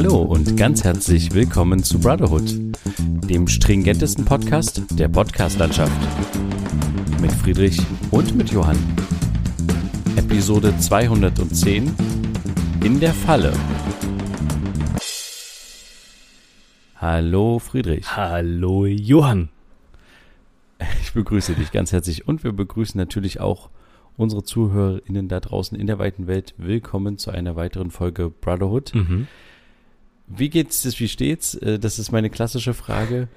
Hallo und ganz herzlich willkommen zu Brotherhood, dem stringentesten Podcast der Podcastlandschaft. Mit Friedrich und mit Johann. Episode 210 in der Falle. Hallo Friedrich. Hallo Johann. Ich begrüße dich ganz herzlich und wir begrüßen natürlich auch unsere ZuhörerInnen da draußen in der weiten Welt. Willkommen zu einer weiteren Folge Brotherhood. Mhm. Wie geht's, dir? wie steht's? Äh, Das ist meine klassische Frage.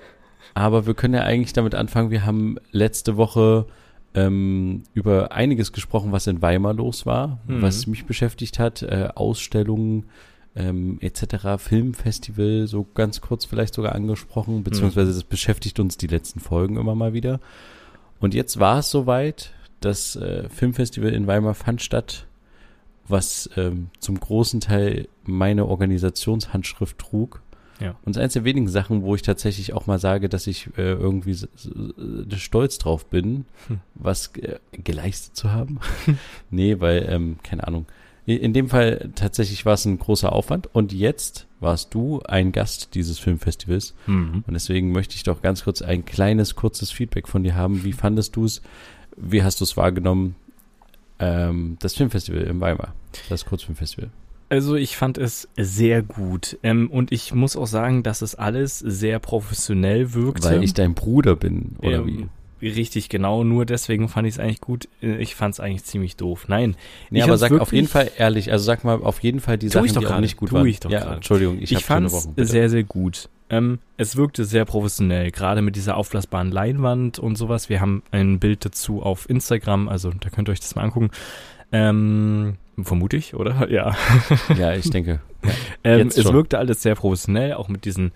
Aber wir können ja eigentlich damit anfangen. Wir haben letzte Woche ähm, über einiges gesprochen, was in Weimar los war, Mhm. was mich beschäftigt hat, äh, Ausstellungen ähm, etc., Filmfestival, so ganz kurz vielleicht sogar angesprochen, beziehungsweise das beschäftigt uns die letzten Folgen immer mal wieder. Und jetzt war es soweit, das äh, Filmfestival in Weimar fand statt, was ähm, zum großen Teil meine Organisationshandschrift trug. Ja. Und es ist eines der wenigen Sachen, wo ich tatsächlich auch mal sage, dass ich äh, irgendwie äh, stolz drauf bin, Hm. was äh, geleistet zu haben. nee, weil, ähm, keine Ahnung. In dem Fall tatsächlich war es ein großer Aufwand und jetzt warst du ein Gast dieses Filmfestivals Mhm. und deswegen möchte ich doch ganz kurz ein kleines, kurzes Feedback von dir haben. Wie fandest du es? Wie hast du es wahrgenommen? Ähm, das Filmfestival in Weimar, das Kurzfilmfestival. Also ich fand es sehr gut. Ähm, und ich muss auch sagen, dass es alles sehr professionell wirkte. Weil ich dein Bruder bin, oder Ähm, wie? Richtig, genau. Nur deswegen fand ich es eigentlich gut. Äh, Ich fand es eigentlich ziemlich doof. Nein. Nee, ich aber sag auf jeden Fall ehrlich, also sag mal auf jeden Fall die Sachen, ich doch die auch gerade, nicht gut tu waren. ich doch ja. Entschuldigung, ich, Ich, fand es sehr, sehr gut. Ähm, es wirkte sehr professionell, gerade mit dieser aufblasbaren Leinwand und sowas. Wir haben ein Bild dazu auf Instagram, also da könnt ihr euch das mal angucken. Ähm, vermute ich, oder? Ja. Ja, ich denke. Ähm, es wirkte alles sehr professionell, auch mit diesen,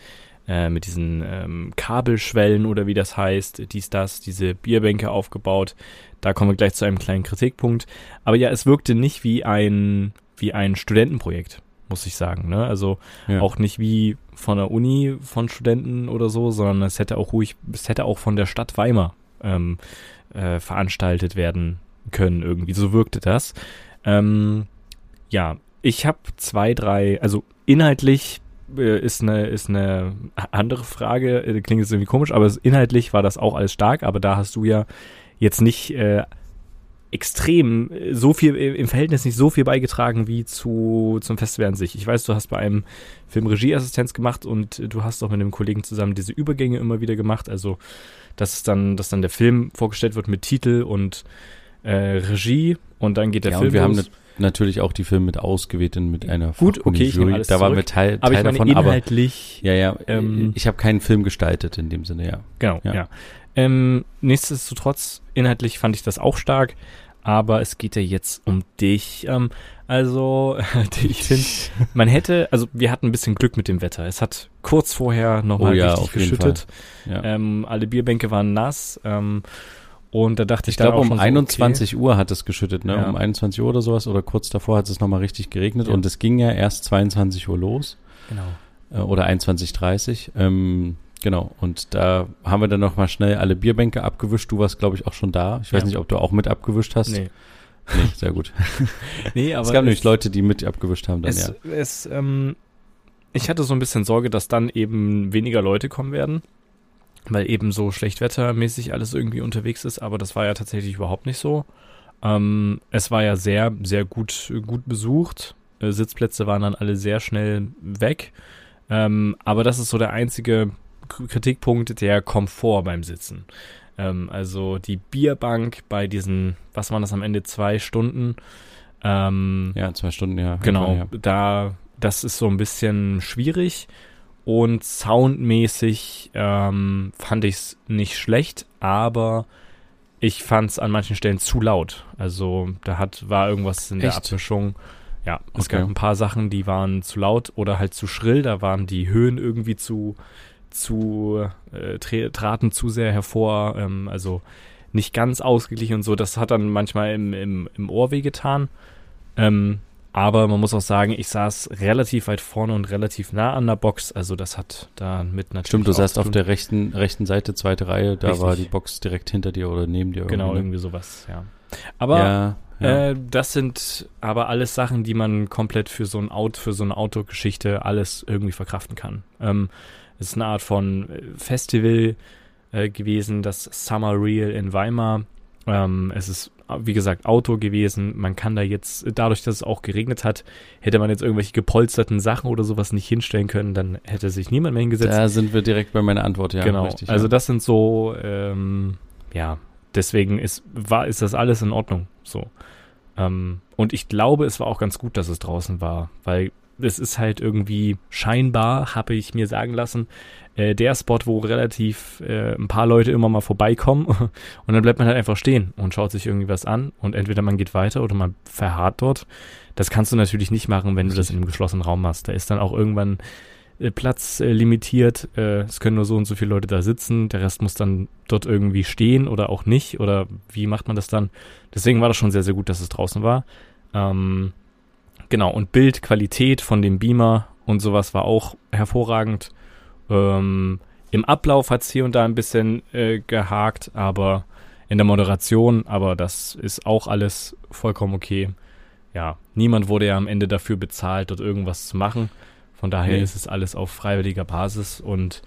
äh, mit diesen ähm, Kabelschwellen oder wie das heißt, dies, das, diese Bierbänke aufgebaut. Da kommen wir gleich zu einem kleinen Kritikpunkt. Aber ja, es wirkte nicht wie ein, wie ein Studentenprojekt, muss ich sagen. Ne? Also Ja. auch nicht wie von der Uni von Studenten oder so, sondern es hätte auch ruhig, es hätte auch von der Stadt Weimar ähm, äh, veranstaltet werden können irgendwie. So wirkte das. Ähm, ja, ich habe zwei, drei, also inhaltlich äh, ist eine ist eine andere Frage, äh, klingt jetzt irgendwie komisch, aber inhaltlich war das auch alles stark, aber da hast du ja jetzt nicht äh, extrem äh, so viel äh, im Verhältnis nicht so viel beigetragen wie zu zum Festival an sich. Ich weiß, du hast bei einem Film Regieassistenz gemacht und äh, du hast auch mit einem Kollegen zusammen diese Übergänge immer wieder gemacht, also dass dann dass dann der Film vorgestellt wird mit Titel und äh, Regie und dann geht der ja, Film und wir haben los. nat- natürlich auch die Filme mit ausgewählt in- mit einer Gut, okay, Jury. Da waren wir Teil, aber Teil davon, aber inhaltlich ja, ja, ähm, ich habe keinen Film gestaltet in dem Sinne, ja. Genau, Ja. ja. Ähm, nichtsdestotrotz, inhaltlich fand ich das auch stark, aber es geht ja jetzt um dich. Ähm, also, ich finde, man hätte, also wir hatten ein bisschen Glück mit dem Wetter. Es hat kurz vorher nochmal Oh ja, richtig geschüttet. Ja. Ähm, alle Bierbänke waren nass. Ähm, und da dachte ich, Ich glaube, um schon so, 21 Uhr hat es geschüttet, ne? Ja. Um 21 Uhr oder sowas oder kurz davor hat es nochmal richtig geregnet und es ging ja erst 22 Uhr los Okay. Genau. äh, oder 21.30 Ähm, genau, und da haben wir dann nochmal schnell alle Bierbänke abgewischt. Du warst, glaube ich, auch schon da. Ich weiß Ja. nicht, ob du auch mit abgewischt hast. Nee, Nee, sehr gut. nee aber es gab nämlich es- Leute, die mit abgewischt haben dann, es, ja. es, ähm, ich hatte so ein bisschen Sorge, dass dann eben weniger Leute kommen werden, weil eben so schlechtwettermäßig alles irgendwie unterwegs ist, aber das war ja tatsächlich überhaupt nicht so. Ähm, es war ja sehr, sehr gut, gut besucht. Äh, Sitzplätze waren dann alle sehr schnell weg. Ähm, aber das ist so der einzige Kritikpunkt, der Komfort beim Sitzen. Ähm, also die Bierbank bei diesen, was waren das am Ende, zwei Stunden. Ähm, Ja, zwei Stunden, ja. Genau, Ja. da, das ist so ein bisschen schwierig. Und soundmäßig ähm, fand ich es nicht schlecht, aber ich fand es an manchen Stellen zu laut. Also da hat, war irgendwas in der Echt? Abmischung. Ja, es Okay. gab ein paar Sachen, die waren zu laut oder halt zu schrill. Da waren die Höhen irgendwie zu, zu äh, traten zu sehr hervor. Ähm, also nicht ganz ausgeglichen und so. Das hat dann manchmal im, im, im Ohr wehgetan. Ähm, aber man muss auch sagen, ich saß relativ weit vorne und relativ nah an der Box. Also das hat da mit natürlich. Stimmt, du saßt auf der rechten, rechten Seite, zweite Reihe, da Richtig. war die Box direkt hinter dir oder neben dir. Genau, irgendwie, ne? irgendwie sowas, ja. Aber ja, Ja. Äh, das sind aber alles Sachen, die man komplett für so ein Auto, für so eine Autogeschichte alles irgendwie verkraften kann. Ähm, es ist eine Art von äh, Festival äh, gewesen, das Summer Real in Weimar. Ähm, es ist, wie gesagt, Auto gewesen. Man kann da jetzt, dadurch, dass es auch geregnet hat, hätte man jetzt irgendwelche gepolsterten Sachen oder sowas nicht hinstellen können, dann hätte sich niemand mehr hingesetzt. Da sind wir direkt bei meiner Antwort, ja. genau. Richtig, also ja. das sind so, ähm, ja, deswegen ist, war, ist das alles in Ordnung. So. Ähm, und ich glaube, es war auch ganz gut, dass es draußen war, weil es ist halt irgendwie scheinbar, habe ich mir sagen lassen, äh, der Spot, wo relativ äh, ein paar Leute immer mal vorbeikommen und dann bleibt man halt einfach stehen und schaut sich irgendwie was an und entweder man geht weiter oder man verharrt dort. Das kannst du natürlich nicht machen, wenn du das in einem geschlossenen Raum machst. Da ist dann auch irgendwann äh, Platz äh, limitiert. Äh, es können nur so und so viele Leute da sitzen. Der Rest muss dann dort irgendwie stehen oder auch nicht. Oder wie macht man das dann? Deswegen war das schon sehr, sehr gut, dass es draußen war. Ähm, genau, und Bildqualität von dem Beamer und sowas war auch hervorragend. Ähm, Im Ablauf hat es hier und da ein bisschen äh, gehakt, aber in der Moderation, aber das ist auch alles vollkommen okay. Ja, niemand wurde ja am Ende dafür bezahlt, dort irgendwas zu machen. Von daher Nee. ist es alles auf freiwilliger Basis und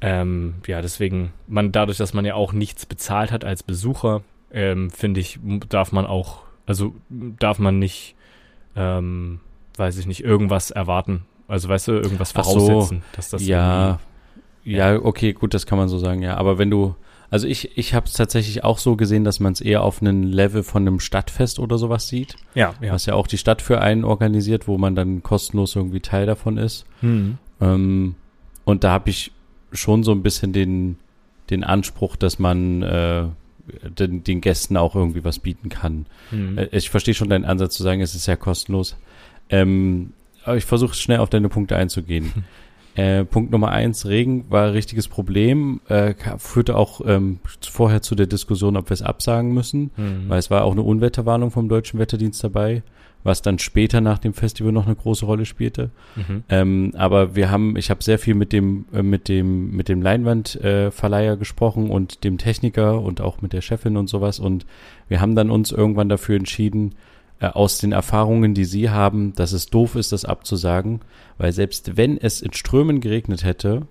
ähm, ja, deswegen, man, dadurch, dass man ja auch nichts bezahlt hat als Besucher, ähm, finde ich, darf man auch, also darf man nicht, ähm, weiß ich nicht, irgendwas erwarten. Also weißt du, irgendwas Ach so. voraussetzen, dass das ja, irgendwie- ja, okay, gut, das kann man so sagen, ja. Aber wenn du, also ich, ich habe es tatsächlich auch so gesehen, dass man es eher auf einem Level von einem Stadtfest oder sowas sieht, ja, ja. was ja auch die Stadt für einen organisiert, wo man dann kostenlos irgendwie Teil davon ist. Hm. Ähm, und da habe ich schon so ein bisschen den, den Anspruch, dass man äh, den, den Gästen auch irgendwie was bieten kann. Hm. Äh, Ich verstehe schon deinen Ansatz zu sagen, es ist ja kostenlos. Ähm, aber ich versuche schnell auf deine Punkte einzugehen. Äh, Punkt Nummer eins, Regen war ein richtiges Problem, äh, führte auch ähm, vorher zu der Diskussion, ob wir es absagen müssen, Hm. weil es war auch eine Unwetterwarnung vom Deutschen Wetterdienst dabei, was dann später nach dem Festival noch eine große Rolle spielte. Mhm. Ähm, aber wir haben, ich habe sehr viel mit dem, äh, mit dem, mit dem Leinwandverleiher äh, gesprochen und dem Techniker und auch mit der Chefin und sowas. Und wir haben dann uns irgendwann dafür entschieden, äh, aus den Erfahrungen, die sie haben, dass es doof ist, das abzusagen, weil selbst wenn es in Strömen geregnet hätte,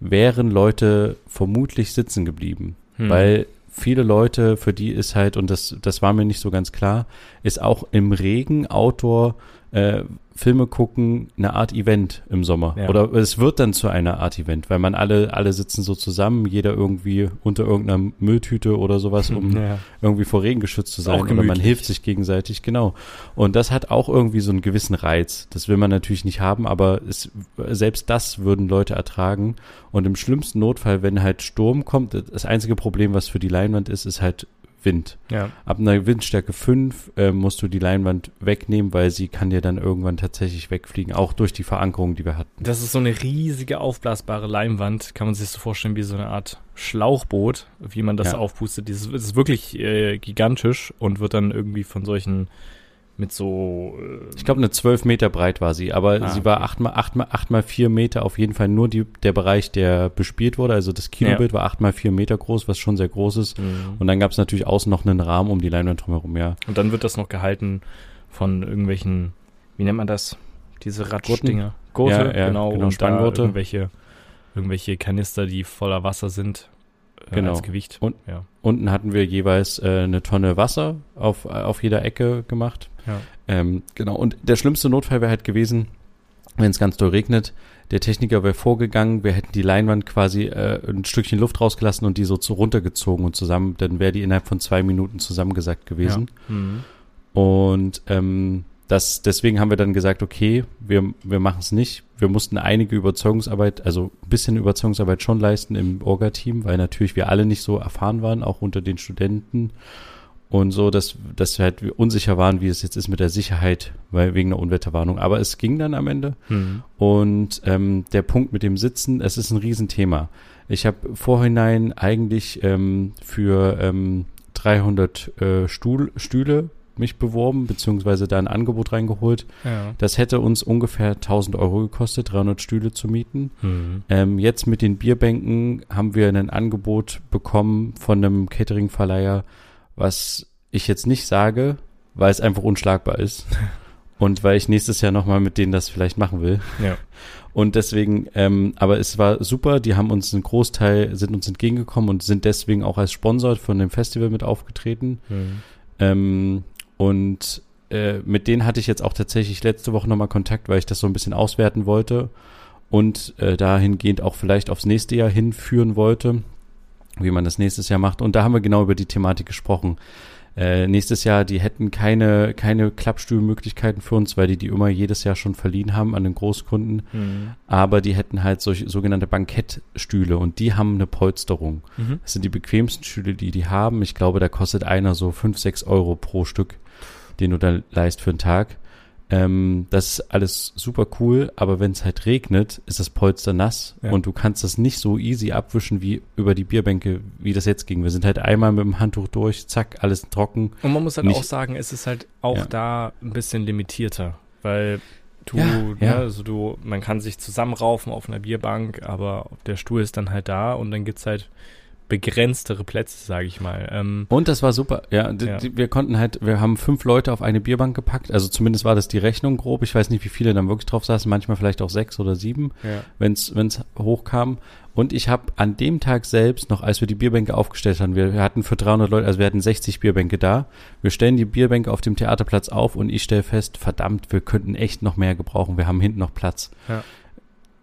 wären Leute vermutlich sitzen geblieben. Hm. Weil viele Leute, für die ist halt, und das, das war mir nicht so ganz klar, ist auch im Regen Outdoor äh, Filme gucken eine Art Event im Sommer. Ja. Oder es wird dann zu einer Art Event, weil man alle, alle sitzen so zusammen, jeder irgendwie unter irgendeiner Mülltüte oder sowas, um ja. irgendwie vor Regen geschützt zu sein. Oder man hilft sich gegenseitig, genau. Und das hat auch irgendwie so einen gewissen Reiz. Das will man natürlich nicht haben, aber es, selbst das würden Leute ertragen. Und im schlimmsten Notfall, wenn halt Sturm kommt, das einzige Problem, was für die Leinwand ist, ist halt Wind. ja. Ab einer Windstärke 5 äh, musst du die Leinwand wegnehmen, weil sie kann dir dann irgendwann tatsächlich wegfliegen, auch durch die Verankerung, die wir hatten. Das ist so eine riesige aufblasbare Leinwand, kann man sich so vorstellen wie so eine Art Schlauchboot, wie man das Ja. aufpustet. Es ist wirklich äh, gigantisch und wird dann irgendwie von solchen mit so äh, Ich glaube, eine 12 Meter breit war sie, aber Ah, sie war okay. 8 mal, 8 mal, 8 mal 4 Meter auf jeden Fall nur die, der Bereich, der bespielt wurde. Also das Kinobild war 8 mal 4 Meter groß, was schon sehr groß ist. Mhm. Und dann gab es natürlich außen noch einen Rahmen um die Leinwand drumherum, ja. Und dann wird das noch gehalten von irgendwelchen, wie nennt man das? Diese Ratschdinger. Gurte, Ja, ja, genau. genau, und Spanngurte. Irgendwelche, irgendwelche Kanister, die voller Wasser sind. Äh, Genau. Als Gewicht. Und- ja. Unten hatten wir jeweils äh, eine Tonne Wasser auf, auf jeder Ecke gemacht. Ja. Ähm, genau. Und der schlimmste Notfall wäre halt gewesen, wenn es ganz doll regnet. Der Techniker wäre vorgegangen, wir hätten die Leinwand quasi äh, ein Stückchen Luft rausgelassen und die so zu runtergezogen und zusammen, dann wäre die innerhalb von zwei Minuten zusammengesackt gewesen. Mhm. Und ähm, das, deswegen haben wir dann gesagt, okay, wir, wir machen es nicht. Wir mussten einige Überzeugungsarbeit, also ein bisschen Überzeugungsarbeit schon leisten im Orga-Team, weil natürlich wir alle nicht so erfahren waren, auch unter den Studenten. Und so, dass, dass wir halt unsicher waren, wie es jetzt ist mit der Sicherheit, weil wegen einer Unwetterwarnung. Aber es ging dann am Ende. Mhm. Und ähm, der Punkt mit dem Sitzen, es ist ein Riesenthema. Ich habe vorhinein eigentlich ähm, für ähm, 300 äh, Stuhl, Stühle mich beworben, beziehungsweise da ein Angebot reingeholt. Ja. Das hätte uns ungefähr 1000 Euro gekostet, 300 Stühle zu mieten. Mhm. Ähm, jetzt mit den Bierbänken haben wir ein Angebot bekommen von einem Catering-Verleiher, was ich jetzt nicht sage, weil es einfach unschlagbar ist. Und weil ich nächstes Jahr nochmal mit denen das vielleicht machen will. Ja. Und deswegen, ähm, aber es war super, die haben uns einen Großteil, sind uns entgegengekommen und sind deswegen auch als Sponsor von dem Festival mit aufgetreten. Mhm. Ähm, und äh, mit denen hatte ich jetzt auch tatsächlich letzte Woche nochmal Kontakt, weil ich das so ein bisschen auswerten wollte und äh, dahingehend auch vielleicht aufs nächste Jahr hinführen wollte, wie man das nächstes Jahr macht. Und da haben wir genau über die Thematik gesprochen. Äh, nächstes Jahr, die hätten keine, keine Klappstuhlmöglichkeiten für uns, weil die die immer jedes Jahr schon verliehen haben an den Großkunden. Mhm. Aber die hätten halt solche sogenannte Bankettstühle und die haben eine Polsterung. Mhm. Das sind die bequemsten Stühle, die die haben. Ich glaube, da kostet einer so fünf, sechs Euro pro Stück, den du da leist für einen Tag. Ähm, das ist alles super cool, aber wenn es halt regnet, ist das Polster nass Ja. und du kannst das nicht so easy abwischen wie über die Bierbänke, wie das jetzt ging. Wir sind halt einmal mit dem Handtuch durch, zack, alles trocken. Und man muss halt Nicht- auch sagen, es ist halt auch Ja. da ein bisschen limitierter, weil du, Ja, ne, also du, man kann sich zusammenraufen auf einer Bierbank, aber der Stuhl ist dann halt da und dann gibt's halt begrenztere Plätze, sage ich mal. Ähm, Und das war super. Ja, Ja. wir konnten halt, wir haben fünf Leute auf eine Bierbank gepackt. Also zumindest war das die Rechnung grob. Ich weiß nicht, wie viele dann wirklich drauf saßen. Manchmal vielleicht auch sechs oder sieben, ja. wenn es hochkam. Und ich habe an dem Tag selbst noch, als wir die Bierbänke aufgestellt haben, wir, wir hatten für 300 Leute, also wir hatten 60 Bierbänke da. Wir stellen die Bierbänke auf dem Theaterplatz auf und ich stelle fest, verdammt, wir könnten echt noch mehr gebrauchen. Wir haben hinten noch Platz. Ja.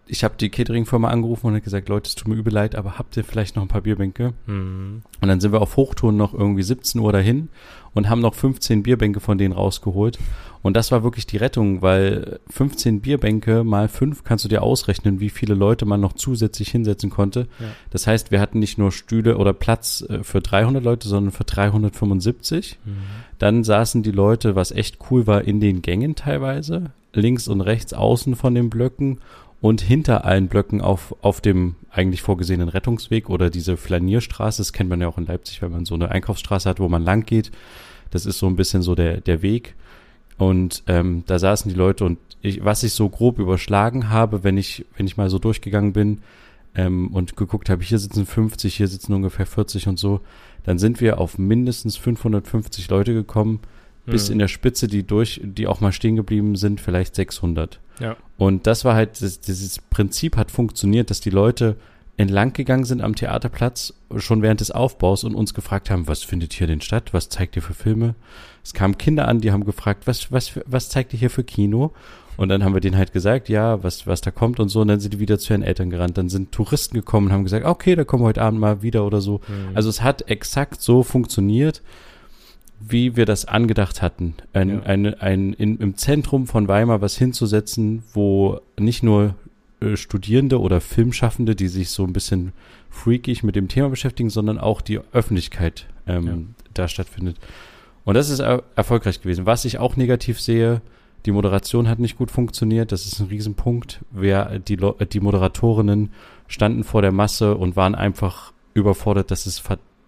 Ich habe die Catering-Firma angerufen und hat gesagt, Leute, es tut mir übel leid, aber habt ihr vielleicht noch ein paar Bierbänke? Hm. Und dann sind wir auf Hochtouren noch irgendwie 17 Uhr dahin und haben noch 15 Bierbänke von denen rausgeholt. Und das war wirklich die Rettung, weil 15 Bierbänke mal 5 kannst du dir ausrechnen, wie viele Leute man noch zusätzlich hinsetzen konnte. Ja. Das heißt, wir hatten nicht nur Stühle oder Platz äh, für 300 Leute, sondern für 375. Hm. Dann saßen die Leute, was echt cool war, in den Gängen teilweise, links und rechts außen von den Blöcken und hinter allen Blöcken auf, auf dem eigentlich vorgesehenen Rettungsweg oder diese Flanierstraße. Das kennt man ja auch in Leipzig, wenn man so eine Einkaufsstraße hat, wo man lang geht. Das ist so ein bisschen so der, der Weg. Und ähm, da saßen die Leute und ich, was ich so grob überschlagen habe, wenn ich, wenn ich mal so durchgegangen bin ähm, und geguckt habe, hier sitzen 50, hier sitzen ungefähr 40 und so, dann sind wir auf mindestens 550 Leute gekommen, bis Hm. in der Spitze, die durch, die auch mal stehen geblieben sind, vielleicht 600. Ja. Und das war halt, das, dieses Prinzip hat funktioniert, dass die Leute entlang gegangen sind am Theaterplatz schon während des Aufbaus und uns gefragt haben, was findet hier denn statt? Was zeigt ihr für Filme? Es kamen Kinder an, die haben gefragt, was, was, was zeigt ihr hier für Kino? Und dann haben wir denen halt gesagt, ja, was, was da kommt und so. Und dann sind die wieder zu ihren Eltern gerannt. Dann sind Touristen gekommen und haben gesagt, okay, da kommen wir heute Abend mal wieder oder so. Hm. Also es hat exakt so funktioniert, wie wir das angedacht hatten. Ein, Ja. eine, ein, in, Im Zentrum von Weimar was hinzusetzen, wo nicht nur äh, Studierende oder Filmschaffende, die sich so ein bisschen freakig mit dem Thema beschäftigen, sondern auch die Öffentlichkeit ähm, Ja. da stattfindet. Und das ist er erfolgreich gewesen. Was ich auch negativ sehe, die Moderation hat nicht gut funktioniert. Das ist ein Riesenpunkt. Wer, die, die Moderatorinnen standen vor der Masse und waren einfach überfordert, dass es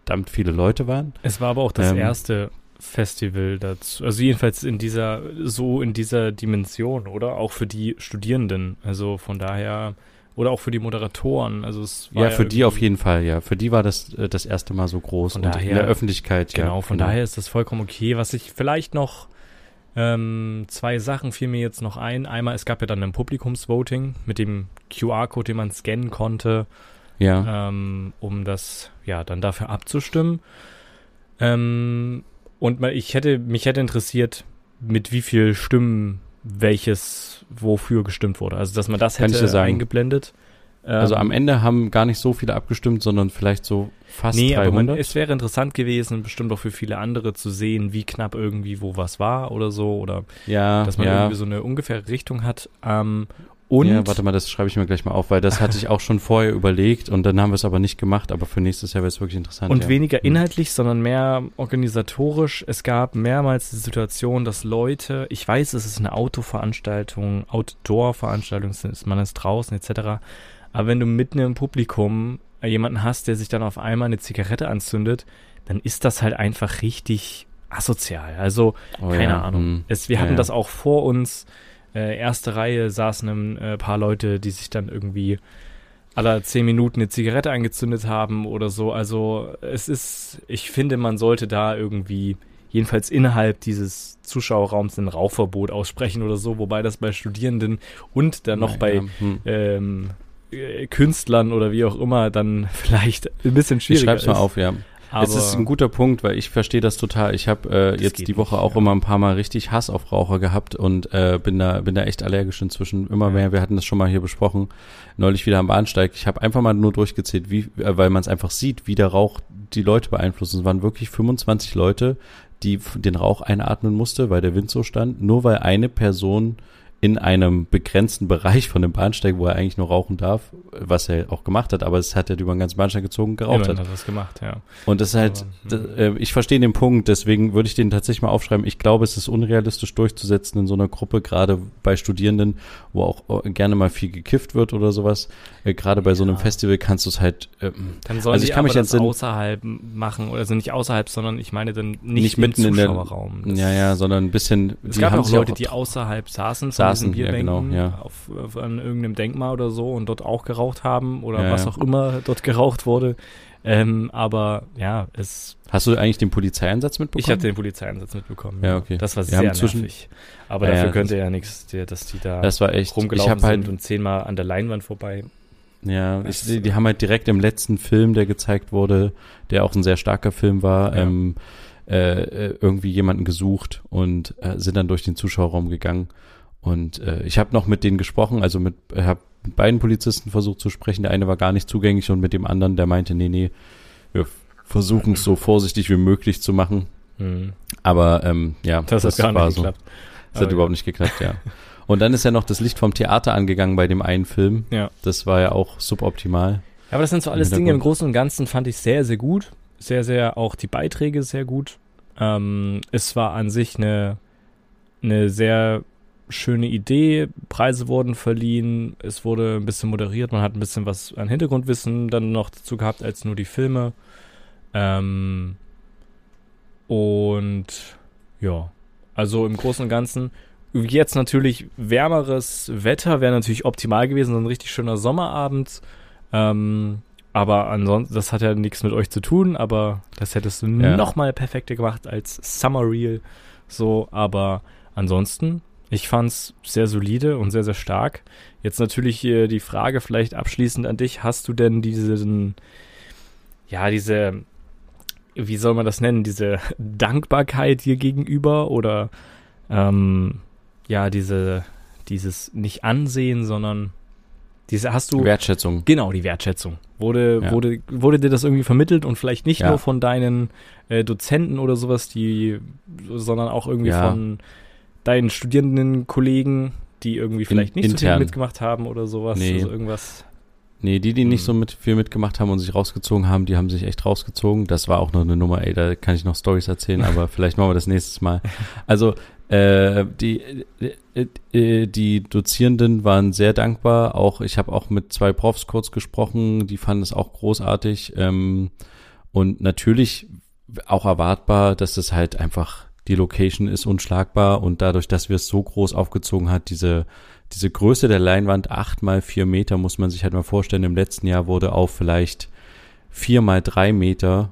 verdammt viele Leute waren. Es war aber auch das Ähm, erste Festival dazu. Also jedenfalls in dieser, so in dieser Dimension, oder? Auch für die Studierenden. Also von daher, oder auch für die Moderatoren. Also es war Ja, für die auf jeden Fall, ja. Für die war das äh, das erste Mal so groß Von und daher- in der Öffentlichkeit, ja. Genau, von daher ist das vollkommen okay. Was ich vielleicht noch, ähm, zwei Sachen fiel mir jetzt noch ein. Einmal, es gab ja dann ein Publikumsvoting mit dem QR-Code, den man scannen konnte, Ja, ähm, um das ja dann dafür abzustimmen. Ähm, und mal, ich hätte, mich hätte interessiert, mit wie viel Stimmen welches wofür gestimmt wurde. Also, dass man das Kann hätte eingeblendet. also Ähm, am Ende haben gar nicht so viele abgestimmt, sondern vielleicht so fast Nee, aber 300. man, es wäre interessant gewesen, bestimmt auch für viele andere zu sehen, wie knapp irgendwie wo was war oder so. Oder ja, dass man ja. irgendwie so eine ungefähre Richtung hat. Ähm, und ja, warte mal, das schreibe ich mir gleich mal auf, weil das hatte ich auch schon vorher überlegt und dann haben wir es aber nicht gemacht, aber für nächstes Jahr wäre es wirklich interessant. Und ja. weniger Hm. inhaltlich, sondern mehr organisatorisch. Es gab mehrmals die Situation, dass Leute, ich weiß, es ist eine Autoveranstaltung, Outdoor-Veranstaltung, man ist draußen etc. Aber wenn du mitten im Publikum jemanden hast, der sich dann auf einmal eine Zigarette anzündet, dann ist das halt einfach richtig asozial. Also Oh, keine ja, Ahnung. hm. Es, wir Ja, hatten das auch vor uns. Äh, erste Reihe saßen ein äh, paar Leute, die sich dann irgendwie aller zehn Minuten eine Zigarette angezündet haben oder so. Also es ist, ich finde, man sollte da irgendwie jedenfalls innerhalb dieses Zuschauerraums ein Rauchverbot aussprechen oder so, wobei das bei Studierenden und dann noch Ja, bei ja, hm. ähm, äh, Künstlern oder wie auch immer dann vielleicht ein bisschen Ich schwieriger schreib's mal ist. auf, ja. Aber es ist ein guter Punkt, weil ich verstehe das total. Ich habe äh, jetzt die Woche nicht, auch ja. immer ein paar Mal richtig Hass auf Raucher gehabt und äh, bin da bin da echt allergisch inzwischen immer Ja. mehr. Wir hatten das schon mal hier besprochen, neulich wieder am Bahnsteig. Ich habe einfach mal nur durchgezählt, wie äh, weil man es einfach sieht, wie der Rauch die Leute beeinflusst. Es waren wirklich 25 Leute, die den Rauch einatmen musste, weil der Wind so stand, nur weil eine Person in einem begrenzten Bereich von dem Bahnsteig, wo er eigentlich nur rauchen darf, was er auch gemacht hat, aber es hat er über den ganzen Bahnsteig gezogen, geraucht immerhin hat. hat das gemacht, ja. Und das ist halt, Aber, d- äh, ich verstehe den Punkt, deswegen würde ich den tatsächlich mal aufschreiben. Ich glaube, es ist unrealistisch durchzusetzen in so einer Gruppe, gerade bei Studierenden, wo auch äh, gerne mal viel gekifft wird oder sowas. Äh, Gerade bei so einem Ja. Festival kannst du es halt ähm, Dann sollen Also ich kann mich entsinnen- außerhalb machen, oder also nicht außerhalb, sondern ich meine dann nicht, nicht im mitten in der, Zuschauerraum. Das- ja, ja, sondern ein bisschen, Es gab auch Leute, die außerhalb saßen, Saßen, ja, genau, ja. Auf, auf an irgendeinem Denkmal oder so und dort auch geraucht haben oder Ja, was auch immer dort geraucht wurde. Ähm, aber ja, es, Hast du eigentlich den Polizeieinsatz mitbekommen? ich hatte den Polizeieinsatz mitbekommen. Ja, okay. Das war sehr nervig. Aber dafür könnte ja nichts, dass die da das war echt, rumgelaufen halt, sind und zehnmal an der Leinwand vorbei. Ja, ich, die, die haben halt direkt im letzten Film, der gezeigt wurde, der auch ein sehr starker Film war, ähm, äh, äh, irgendwie jemanden gesucht und äh, sind dann durch den Zuschauerraum gegangen. Und äh, ich habe noch mit denen gesprochen, also mit, äh, habe mit beiden Polizisten versucht zu sprechen. Der eine war gar nicht zugänglich und mit dem anderen, der meinte, nee, nee, wir versuchen es so vorsichtig wie möglich zu machen. Mhm. Aber ähm, ja, Das, hat gar nicht so. geklappt. Das hat Aber überhaupt nicht geklappt, ja. Und dann ist ja noch das Licht vom Theater angegangen bei dem einen Film. Ja. Das war ja auch suboptimal. Ja, aber das sind so alles Dinge im. Großen und Ganzen fand ich sehr, sehr gut. Sehr, sehr, auch die Beiträge sehr gut. Ähm, es war an sich eine, eine sehr schöne Idee. Preise wurden verliehen. Es wurde ein bisschen moderiert. Man hat ein bisschen was an Hintergrundwissen dann noch dazu gehabt als nur die Filme. Ähm, und ja, also im Großen und Ganzen. Jetzt natürlich wärmeres Wetter wäre natürlich optimal gewesen, so ein richtig schöner Sommerabend. Ähm, aber ansonsten, das hat ja nichts mit euch zu tun, aber das hättest du Ja. noch mal perfekter gemacht als Summer Reel. So, aber ansonsten, ich fand's sehr solide und sehr, sehr stark. Jetzt natürlich hier die Frage vielleicht abschließend an dich. Hast du denn diesen, ja, diese, wie soll man das nennen, diese Dankbarkeit dir gegenüber oder, ähm, ja, diese, dieses nicht Ansehen, sondern diese, hast du, Wertschätzung. Genau, die Wertschätzung. Wurde, Ja. wurde, wurde dir das irgendwie vermittelt und vielleicht nicht Ja. nur von deinen äh, Dozenten oder sowas, die, sondern auch irgendwie Ja. von deinen studierenden Kollegen, die irgendwie vielleicht nicht so viel intern. mitgemacht haben oder sowas. Nee. Also irgendwas. Nee, die, die nicht Hm. so mit viel mitgemacht haben und sich rausgezogen haben, die haben sich echt rausgezogen. Das war auch noch eine Nummer, ey, da kann ich noch Stories erzählen, aber vielleicht machen wir das nächstes Mal. Also, äh, die, äh, äh, die Dozierenden waren sehr dankbar. Auch, ich habe auch mit zwei Profs kurz gesprochen, die fanden es auch großartig. Ähm, und natürlich auch erwartbar, dass es halt einfach die Location ist unschlagbar und dadurch, dass wir es so groß aufgezogen hat, diese diese Größe der Leinwand, acht mal vier Meter, muss man sich halt mal vorstellen. Im letzten Jahr wurde auf vielleicht vier mal drei Meter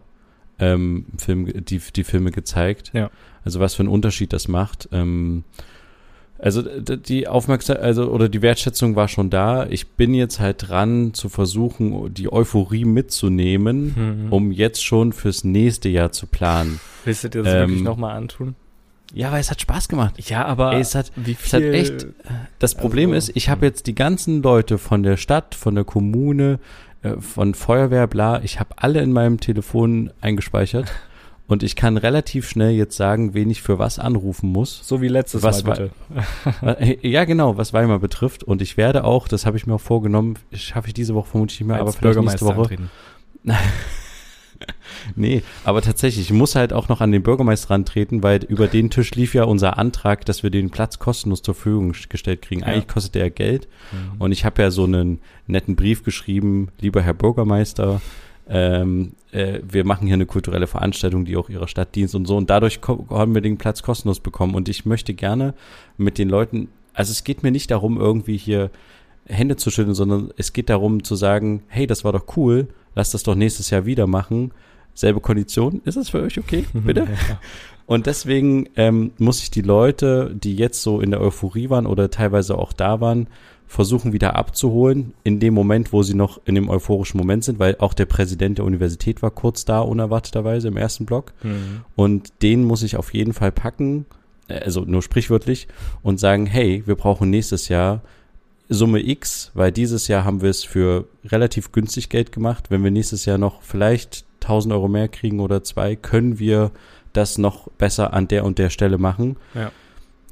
ähm, Film, die, die Filme gezeigt. Ja. Also was für einen Unterschied das macht. Ähm, also die Aufmerksamkeit, also oder die Wertschätzung war schon da. Ich bin jetzt halt dran zu versuchen, die Euphorie mitzunehmen, Mhm. um jetzt schon fürs nächste Jahr zu planen. Willst du dir das ähm, wirklich nochmal antun? Ja, weil es hat Spaß gemacht. Ja, aber Ey, es hat, wie es hat viel, echt- Das Problem Also, ist, ich habe jetzt die ganzen Leute von der Stadt, von der Kommune, äh, von Feuerwehr, bla, ich habe alle in meinem Telefon eingespeichert und ich kann relativ schnell jetzt sagen, wen ich für was anrufen muss. so wie letztes Was Mal bitte. Äh, Ja, genau, was Weimar betrifft. Und ich werde auch, das habe ich mir auch vorgenommen, schaffe ich diese Woche vermutlich nicht mehr, aber Als vielleicht nächste Woche. Nee, aber tatsächlich, ich muss halt auch noch an den Bürgermeister rantreten, weil über den Tisch lief ja unser Antrag, dass wir den Platz kostenlos zur Verfügung gestellt kriegen. Ja. Eigentlich kostet der Geld. Mhm. Und ich habe ja so einen netten Brief geschrieben, lieber Herr Bürgermeister, ähm, äh, wir machen hier eine kulturelle Veranstaltung, die auch ihrer Stadt dient und so. Und dadurch haben wir den Platz kostenlos bekommen. Und ich möchte gerne mit den Leuten, also es geht mir nicht darum, irgendwie hier Hände zu schütteln, sondern es geht darum zu sagen, hey, das war doch cool, lass das doch nächstes Jahr wieder machen. selbe Kondition. Ist das für euch okay? Bitte? Und deswegen ähm, muss ich die Leute, die jetzt so in der Euphorie waren oder teilweise auch da waren, versuchen wieder abzuholen in dem Moment, wo sie noch in dem euphorischen Moment sind, weil auch der Präsident der Universität war kurz da, unerwarteterweise im ersten Block. Mhm. Und den muss ich auf jeden Fall packen, äh, also nur sprichwörtlich, und sagen, hey, wir brauchen nächstes Jahr Summe X, weil dieses Jahr haben wir es für relativ günstig Geld gemacht. Wenn wir nächstes Jahr noch vielleicht 1000 Euro mehr kriegen oder zwei, können wir das noch besser an der und der Stelle machen. Ja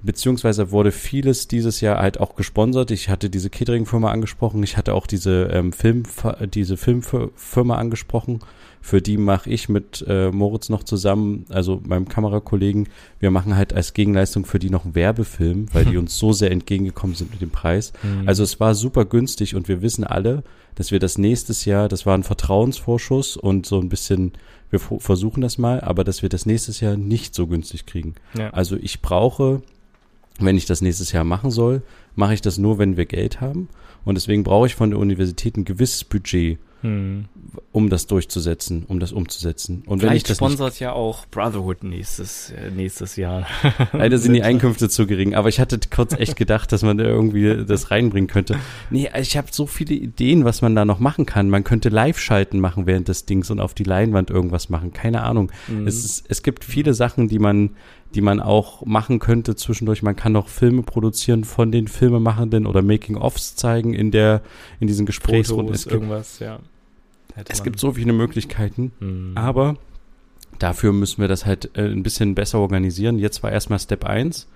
beziehungsweise wurde vieles dieses Jahr halt auch gesponsert. Ich hatte diese Catering-Firma angesprochen, ich hatte auch diese ähm, Film, diese Filmfirma angesprochen. Für die mache ich mit äh, Moritz noch zusammen, also meinem Kamerakollegen, wir machen halt als Gegenleistung für die noch einen Werbefilm, weil die uns so sehr entgegengekommen sind mit dem Preis. Mhm. Also es war super günstig und wir wissen alle, dass wir das nächstes Jahr, das war ein Vertrauensvorschuss und so ein bisschen, wir versuchen das mal, aber dass wir das nächstes Jahr nicht so günstig kriegen. Ja. Also ich brauche wenn ich das nächstes Jahr machen soll, mache ich das nur, wenn wir Geld haben. Und deswegen brauche ich von der Universität ein gewisses Budget, hm. um das durchzusetzen, um das umzusetzen. Und Vielleicht wenn ich das sponsert ja auch Brotherhood nächstes, äh, nächstes Jahr. Leider sind die Einkünfte zu gering, aber ich hatte kurz echt gedacht, dass man da irgendwie das reinbringen könnte. Nee, ich habe so viele Ideen, was man da noch machen kann. Man könnte Live-Schalten machen während des Dings und auf die Leinwand irgendwas machen. Keine Ahnung. Mhm. Es, ist, es gibt viele Sachen, die man die man auch machen könnte zwischendurch. Man kann auch Filme produzieren von den Filmemachenden oder Making-ofs zeigen in der in diesen Gesprächsrunden. Es gibt, irgendwas, ja. es gibt so viele Möglichkeiten, mhm. aber dafür müssen wir das halt äh, ein bisschen besser organisieren. Jetzt war erstmal Step 1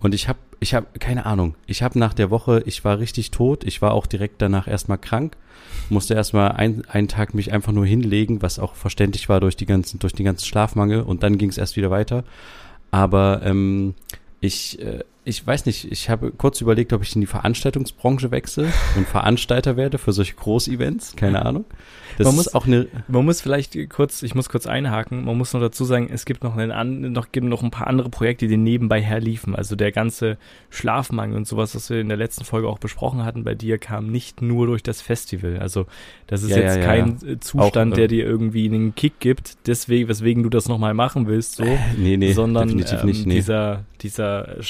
und ich habe ich habe keine Ahnung. Ich habe nach der Woche, ich war richtig tot. Ich war auch direkt danach erstmal krank. Musste erstmal ein, einen Tag mich einfach nur hinlegen, was auch verständlich war durch die ganzen durch den ganzen Schlafmangel und dann ging es erst wieder weiter. Aber ähm, ich, äh, ich weiß nicht, ich habe kurz überlegt, ob ich in die Veranstaltungsbranche wechsle und Veranstalter werde für solche Großevents, keine Ahnung. Das man muss auch eine. Man muss vielleicht kurz, ich muss kurz einhaken. Man muss noch dazu sagen, es gibt noch, einen, noch, gibt noch ein paar andere Projekte, die nebenbei herliefen. Also der ganze Schlafmangel und sowas, was wir in der letzten Folge auch besprochen hatten bei dir, kam nicht nur durch das Festival. Also das ist ja, jetzt ja, kein ja. Zustand, auch, der dir irgendwie einen Kick gibt, deswegen, weswegen du das nochmal machen willst, so. Nee, nee, sondern definitiv ähm, nicht, nee. dieser, dieser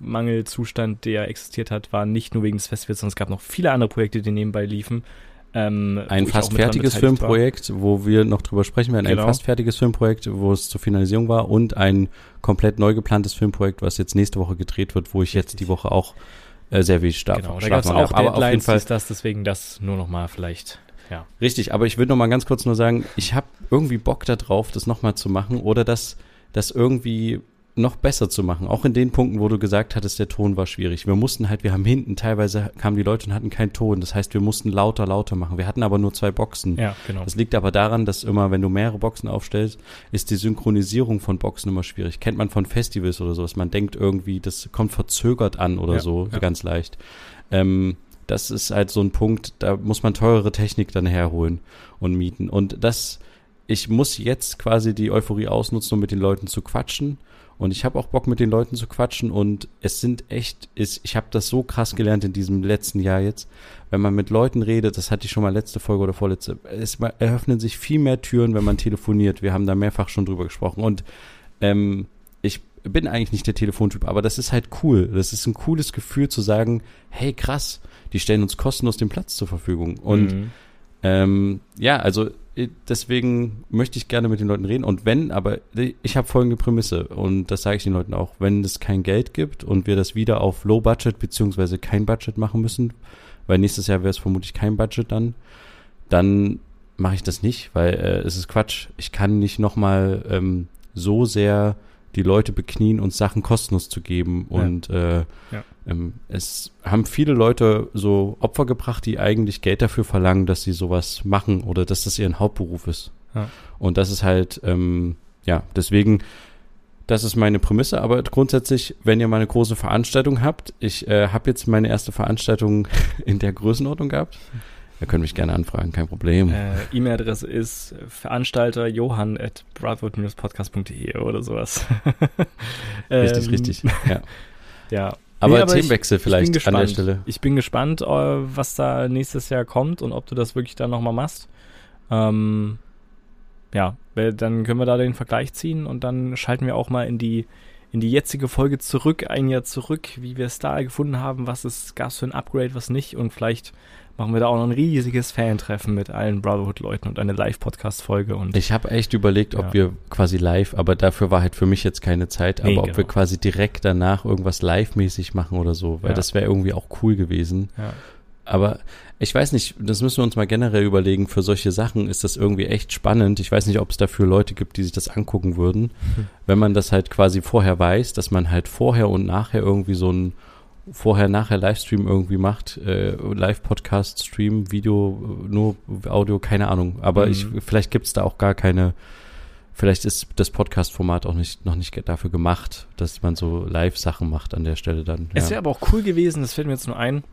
Schlafmangelzustand, der existiert hat, war nicht nur wegen des Festivals, sondern es gab noch viele andere Projekte, die nebenbei liefen. Ähm, ein fast fertiges Filmprojekt, war. wo wir noch drüber sprechen werden. Genau. Ein fast fertiges Filmprojekt, wo es zur Finalisierung war und ein komplett neu geplantes Filmprojekt, was jetzt nächste Woche gedreht wird, wo ich Richtig. jetzt die Woche auch äh, sehr viel Stab genau, da gab es auch aber auf jeden Fall ist das, deswegen das nur noch mal vielleicht. Ja. Richtig, aber ich will noch mal ganz kurz nur sagen, ich habe irgendwie Bock darauf, das noch mal zu machen oder das, das irgendwie noch besser zu machen. Auch in den Punkten, wo du gesagt hattest, der Ton war schwierig. Wir mussten halt, wir haben hinten teilweise kamen die Leute und hatten keinen Ton. Das heißt, wir mussten lauter, lauter machen. Wir hatten aber nur zwei Boxen. Ja, genau. Das liegt aber daran, dass immer, wenn du mehrere Boxen aufstellst, ist die Synchronisierung von Boxen immer schwierig. Kennt man von Festivals oder sowas. Man denkt irgendwie, das kommt verzögert an oder ja, so, ja. ganz leicht. Ähm, das ist halt so ein Punkt, da muss man teurere Technik dann herholen und mieten. Und das, ich muss jetzt quasi die Euphorie ausnutzen, um mit den Leuten zu quatschen und ich habe auch Bock, mit den Leuten zu quatschen. Und es sind echt, ist, ich habe das so krass gelernt in diesem letzten Jahr jetzt. Wenn man mit Leuten redet, das hatte ich schon mal letzte Folge oder vorletzte, es eröffnen sich viel mehr Türen, wenn man telefoniert. Wir haben da mehrfach schon drüber gesprochen. Und ähm, ich bin eigentlich nicht der Telefontyp, aber das ist halt cool. Das ist ein cooles Gefühl zu sagen, hey krass, die stellen uns kostenlos den Platz zur Verfügung. Und mhm. ähm, ja, also deswegen möchte ich gerne mit den Leuten reden. Und wenn, aber ich habe folgende Prämisse und das sage ich den Leuten auch, wenn es kein Geld gibt und wir das wieder auf Low Budget beziehungsweise kein Budget machen müssen, weil nächstes Jahr wäre es vermutlich kein Budget dann, dann mache ich das nicht, weil äh, es ist Quatsch. Ich kann nicht nochmal ähm, so sehr die Leute beknien, uns Sachen kostenlos zu geben. Und ja. Äh, ja. Ähm, es haben viele Leute so Opfer gebracht, die eigentlich Geld dafür verlangen, dass sie sowas machen oder dass das ihr Hauptberuf ist. Ja. Und das ist halt, ähm, ja, deswegen, das ist meine Prämisse. Aber grundsätzlich, wenn ihr mal eine große Veranstaltung habt, ich äh, habe jetzt meine erste Veranstaltung in der Größenordnung gehabt. Ihr könnt mich gerne anfragen, kein Problem. Äh, E-Mail-Adresse ist Veranstalter johann at brotherhood-podcast.de oder sowas. richtig, ähm, richtig. Ja. ja. Aber, nee, aber Themenwechsel ich, vielleicht ich an der Stelle. Ich bin gespannt, äh, was da nächstes Jahr kommt und ob du das wirklich dann nochmal machst. Ähm, ja, dann können wir da den Vergleich ziehen und dann schalten wir auch mal in die in die jetzige Folge zurück, ein Jahr zurück, wie wir es da gefunden haben, was es gab für ein Upgrade, was nicht und vielleicht machen wir da auch noch ein riesiges Fan-Treffen mit allen Brotherhood-Leuten und eine Live-Podcast-Folge. Und ich habe echt überlegt, ob ja. wir quasi live, aber dafür war halt für mich jetzt keine Zeit, aber nee, ob genau. wir quasi direkt danach irgendwas live-mäßig machen oder so, weil ja. das wäre irgendwie auch cool gewesen. Ja. Aber ich weiß nicht, das müssen wir uns mal generell überlegen. Für solche Sachen ist das irgendwie echt spannend. Ich weiß nicht, ob es dafür Leute gibt, die sich das angucken würden. Hm. Wenn man das halt quasi vorher weiß, dass man halt vorher und nachher irgendwie so ein vorher-nachher Livestream irgendwie macht, äh, Live-Podcast, Stream, Video, nur Audio, keine Ahnung. Aber mhm. ich, vielleicht gibt es da auch gar keine, vielleicht ist das Podcast-Format auch nicht, noch nicht dafür gemacht, dass man so Live-Sachen macht an der Stelle dann. Es wäre aber auch cool gewesen, das fällt mir jetzt nur ein,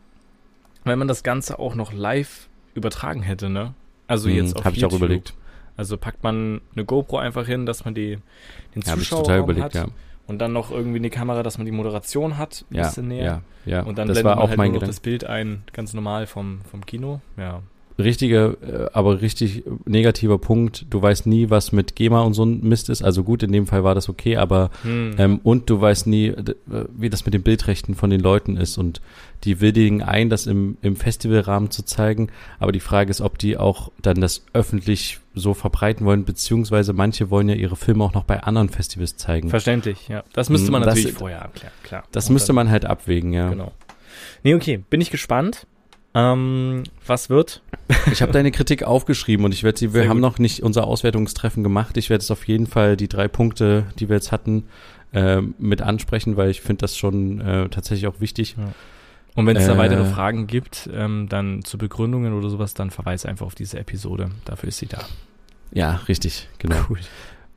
wenn man das Ganze auch noch live übertragen hätte, ne? Also jetzt hm, auf Hab YouTube. ich auch überlegt. Also packt man eine GoPro einfach hin, dass man die den ja, Zuschauer total überlegt, hat. Ja. Und dann noch irgendwie eine Kamera, dass man die Moderation hat, ein ja, bisschen näher. Ja, ja. Und dann das blendet man halt nur noch das Bild ein, ganz normal vom, vom Kino. Ja richtiger, äh, aber richtig negativer Punkt. Du weißt nie, was mit GEMA und so ein Mist ist. Also gut, in dem Fall war das okay, aber hm. ähm, und du weißt nie, wie das mit den Bildrechten von den Leuten ist. Und die willigen ein, das im, im Festivalrahmen zu zeigen. Aber die Frage ist, ob die auch dann das öffentlich so verbreiten wollen, beziehungsweise manche wollen ja ihre Filme auch noch bei anderen Festivals zeigen. Verständlich, ja. Das müsste man das, natürlich vorher abklären, klar. Das und müsste man halt abwägen, ja. Genau. Nee, okay, bin ich gespannt. Ähm, was wird? Ich habe deine Kritik aufgeschrieben und ich werde sie, wir Sehr haben gut. noch nicht unser Auswertungstreffen gemacht. Ich werde es auf jeden Fall die drei Punkte, die wir jetzt hatten, äh, mit ansprechen, weil ich finde das schon äh, tatsächlich auch wichtig. Ja. Und wenn es da weitere äh. Fragen gibt, ähm, dann zu Begründungen oder sowas, dann verweise einfach auf diese Episode. Dafür ist sie da. Ja, richtig, genau. Cool.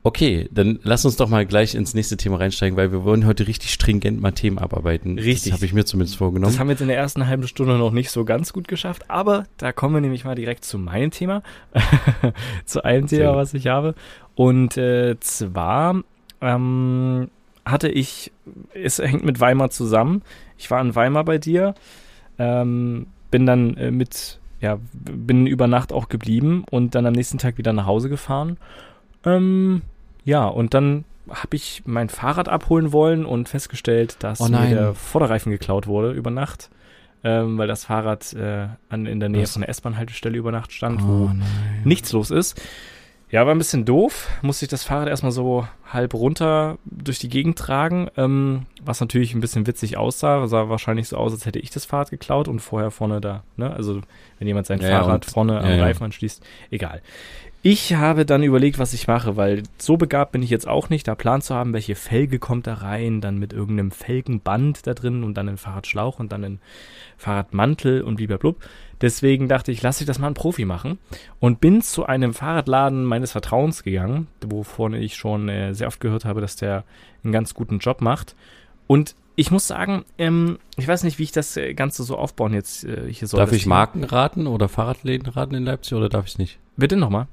Okay, dann lass uns doch mal gleich ins nächste Thema reinsteigen, weil wir wollen heute richtig stringent mal Themen abarbeiten. Richtig. Das habe ich mir zumindest vorgenommen. Das haben wir jetzt in der ersten halben Stunde noch nicht so ganz gut geschafft, aber da kommen wir nämlich mal direkt zu meinem Thema, zu einem Thema, was ich habe. Und äh, zwar ähm, hatte ich, es hängt mit Weimar zusammen. Ich war in Weimar bei dir, ähm, bin dann äh, mit, ja, bin über Nacht auch geblieben und dann am nächsten Tag wieder nach Hause gefahren. Ähm, ja, und dann habe ich mein Fahrrad abholen wollen und festgestellt, dass oh mir der Vorderreifen geklaut wurde über Nacht, ähm, weil das Fahrrad äh, an, in der Nähe Was? von der S-Bahn-Haltestelle über Nacht stand, oh wo nein. nichts los ist. Ja, war ein bisschen doof. Musste ich das Fahrrad erstmal so halb runter durch die Gegend tragen, ähm, was natürlich ein bisschen witzig aussah. Sah wahrscheinlich so aus, als hätte ich das Fahrrad geklaut und vorher vorne da. Ne? Also wenn jemand sein ja, Fahrrad vorne am ja, Reifen anschließt, egal. Ich habe dann überlegt, was ich mache, weil so begabt bin ich jetzt auch nicht, da Plan zu haben, welche Felge kommt da rein, dann mit irgendeinem Felgenband da drin und dann ein Fahrradschlauch und dann ein Fahrradmantel und blablabla. Deswegen dachte ich, lasse ich das mal ein Profi machen und bin zu einem Fahrradladen meines Vertrauens gegangen, wovon ich schon äh, sehr oft gehört habe, dass der einen ganz guten Job macht. Und ich muss sagen, ähm, ich weiß nicht, wie ich das äh, Ganze so aufbauen jetzt äh, hier soll. Darf ich Marken raten oder Fahrradläden raten in Leipzig oder darf ich nicht? Bitte nochmal.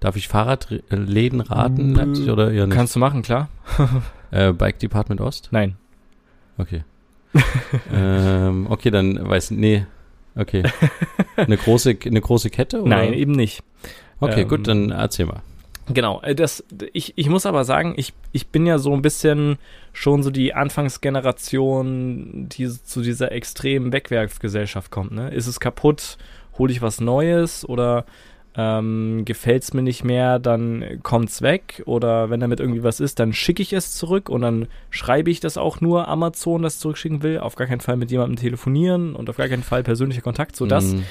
Darf ich Fahrradläden raten, Leipzig, oder eher nicht? Kannst du machen, klar. äh, Bike Department Ost? Nein. Okay. ähm, okay, dann weiß, nee, okay. Eine große, eine große Kette? Oder? Nein, eben nicht. Okay, ähm, gut, dann erzähl mal. Genau, äh, das, ich, ich muss aber sagen, ich, ich bin ja so ein bisschen schon so die Anfangsgeneration, die zu dieser extremen Wegwerfgesellschaft kommt. Ne? Ist es kaputt, hole ich was Neues oder ähm, gefällt es mir nicht mehr, dann kommt's weg. Oder wenn damit irgendwie was ist, dann schicke ich es zurück und dann schreibe ich das auch nur Amazon, das zurückschicken will. Auf gar keinen Fall mit jemandem telefonieren und auf gar keinen Fall persönlicher Kontakt, so das. Mm.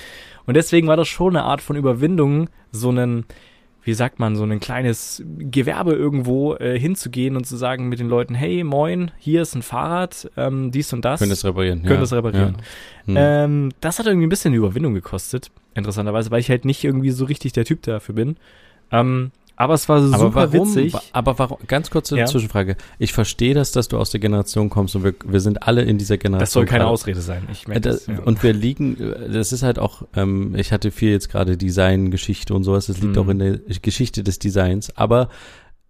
Und deswegen war das schon eine Art von Überwindung, so einen wie sagt man, so ein kleines Gewerbe irgendwo äh, hinzugehen und zu sagen mit den Leuten, hey, moin, hier ist ein Fahrrad, ähm, dies und das. Könnt es reparieren. Könnt ja, es reparieren. Ja. Hm. Ähm, das hat irgendwie ein bisschen Überwindung gekostet, interessanterweise, weil ich halt nicht irgendwie so richtig der Typ dafür bin. Ähm, aber es war super aber warum, witzig. Aber warum, ganz kurze ja. Zwischenfrage. Ich verstehe das, dass du aus der Generation kommst und wir, wir sind alle in dieser Generation. Das soll keine gerade. Ausrede sein. Ich merke das, das ja. Und wir liegen, das ist halt auch, ähm, ich hatte viel jetzt gerade Design, Geschichte und sowas, das liegt mhm. auch in der Geschichte des Designs, aber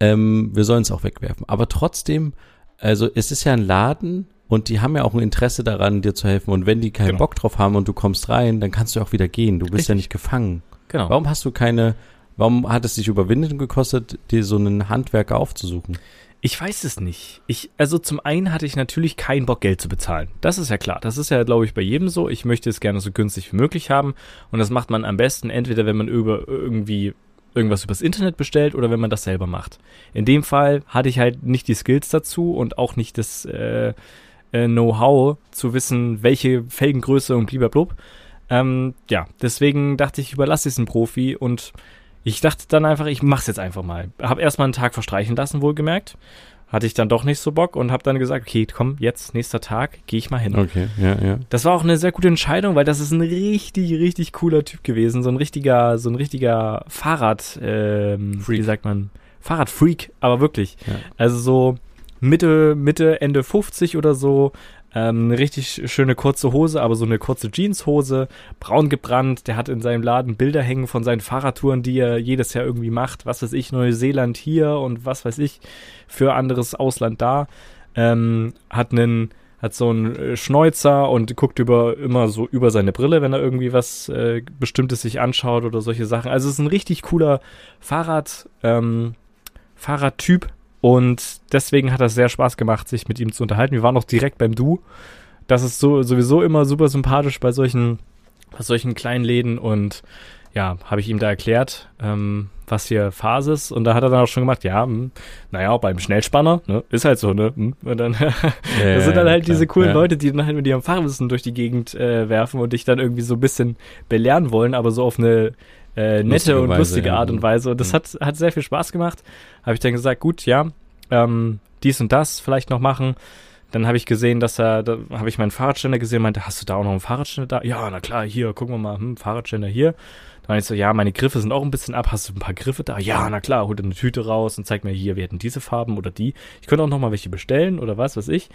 ähm, wir sollen es auch wegwerfen. Aber trotzdem, also es ist ja ein Laden und die haben ja auch ein Interesse daran, dir zu helfen. Und wenn die keinen genau. Bock drauf haben und du kommst rein, dann kannst du auch wieder gehen. Du bist Richtig. ja nicht gefangen. Genau. Warum hast du keine Warum hat es dich Überwindung gekostet, dir so einen Handwerker aufzusuchen? Ich weiß es nicht. Ich, also zum einen hatte ich natürlich keinen Bock, Geld zu bezahlen. Das ist ja klar. Das ist ja, glaube ich, bei jedem so. Ich möchte es gerne so günstig wie möglich haben. Und das macht man am besten entweder, wenn man über irgendwie irgendwas übers Internet bestellt oder wenn man das selber macht. In dem Fall hatte ich halt nicht die Skills dazu und auch nicht das äh, äh, Know-how zu wissen, welche Felgengröße und blub. Ähm, ja, deswegen dachte ich, ich überlasse es einem Profi und ich dachte dann einfach, ich mach's jetzt einfach mal. Hab erstmal einen Tag verstreichen lassen, wohlgemerkt. Hatte ich dann doch nicht so Bock und hab dann gesagt, okay, komm, jetzt, nächster Tag, gehe ich mal hin. Okay, ja, ja. Das war auch eine sehr gute Entscheidung, weil das ist ein richtig, richtig cooler Typ gewesen. So ein richtiger, so ein richtiger Fahrrad, ähm, wie sagt man, Fahrradfreak, aber wirklich. Ja. Also so Mitte, Mitte, Ende 50 oder so, ähm, eine richtig schöne kurze Hose, aber so eine kurze Jeanshose, braun gebrannt. Der hat in seinem Laden Bilder hängen von seinen Fahrradtouren, die er jedes Jahr irgendwie macht. Was weiß ich, Neuseeland hier und was weiß ich für anderes Ausland da. Ähm, hat einen hat so einen äh, Schnäuzer und guckt über immer so über seine Brille, wenn er irgendwie was äh, Bestimmtes sich anschaut oder solche Sachen. Also es ist ein richtig cooler Fahrrad ähm, Fahrradtyp und deswegen hat das sehr Spaß gemacht, sich mit ihm zu unterhalten. Wir waren auch direkt beim Du. Das ist so sowieso immer super sympathisch bei solchen, bei solchen kleinen Läden und ja, habe ich ihm da erklärt, ähm, was hier Phase ist. Und da hat er dann auch schon gemacht, ja, mh, naja, beim Schnellspanner, ne, ist halt so, ne. Mh. Und dann, das sind dann halt klar, diese coolen ja. Leute, die dann halt mit ihrem Fachwissen durch die Gegend äh, werfen und dich dann irgendwie so ein bisschen belehren wollen, aber so auf eine äh, nette Lustige und Weise, lustige ja. Art und Weise. Und das Mhm. hat, hat sehr viel Spaß gemacht. Habe ich dann gesagt, gut, ja, ähm, dies und das vielleicht noch machen. Dann habe ich gesehen, dass er, da habe ich meinen Fahrradständer gesehen, meinte, hast du da auch noch einen Fahrradständer da? Ja, na klar, hier, gucken wir mal, hm, Fahrradständer hier. Dann meinte ich so, ja, meine Griffe sind auch ein bisschen ab, hast du ein paar Griffe da? Ja, na klar, holt eine Tüte raus und zeigt mir hier, wir hätten diese Farben oder die. Ich könnte auch noch mal welche bestellen oder was, weiß ich.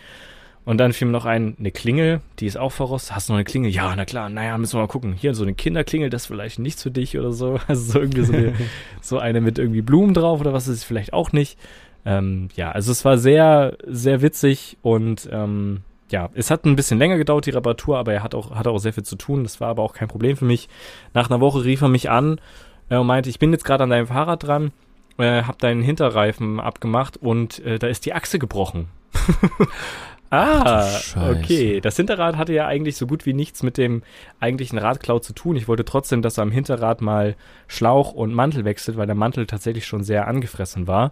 Und dann fiel mir noch ein, eine Klingel, die ist auch verrostet. Hast du noch eine Klingel? Ja, na klar, naja, müssen wir mal gucken. Hier so eine Kinderklingel, das ist vielleicht nichts für dich oder so. Also so irgendwie so eine, so eine mit irgendwie Blumen drauf oder was ist es vielleicht auch nicht. Ähm, ja, also es war sehr, sehr witzig und ähm, ja, es hat ein bisschen länger gedauert, die Reparatur, aber er hat auch, hatte auch sehr viel zu tun. Das war aber auch kein Problem für mich. Nach einer Woche rief er mich an äh, und meinte, ich bin jetzt gerade an deinem Fahrrad dran, äh, hab deinen Hinterreifen abgemacht und äh, da ist die Achse gebrochen. ah, okay. Das Hinterrad hatte ja eigentlich so gut wie nichts mit dem eigentlichen Radklau zu tun. Ich wollte trotzdem, dass er am Hinterrad mal Schlauch und Mantel wechselt, weil der Mantel tatsächlich schon sehr angefressen war.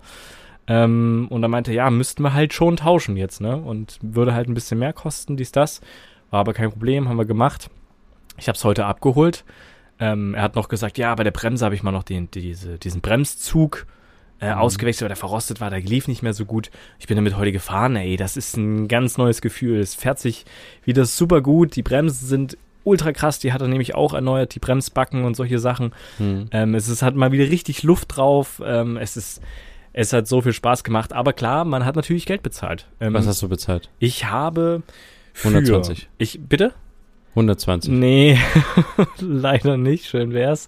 Ähm, und er meinte, ja, müssten wir halt schon tauschen jetzt, ne? Und würde halt ein bisschen mehr kosten, dies, das. War aber kein Problem, haben wir gemacht. Ich habe es heute abgeholt. Ähm, er hat noch gesagt, ja, bei der Bremse habe ich mal noch den, diese, diesen Bremszug äh, Mhm. ausgewechselt, weil der verrostet war, der lief nicht mehr so gut. Ich bin damit heute gefahren, ey, das ist ein ganz neues Gefühl. Es fährt sich wieder super gut. Die Bremsen sind ultra krass, die hat er nämlich auch erneuert, die Bremsbacken und solche Sachen. Hm. Ähm, es ist halt mal wieder richtig Luft drauf. Ähm, es ist, es hat so viel Spaß gemacht. Aber klar, man hat natürlich Geld bezahlt. Ähm, Was hast du bezahlt? ich habe für 120. Ich bitte? 120. Nee, leider nicht. Schön wär's.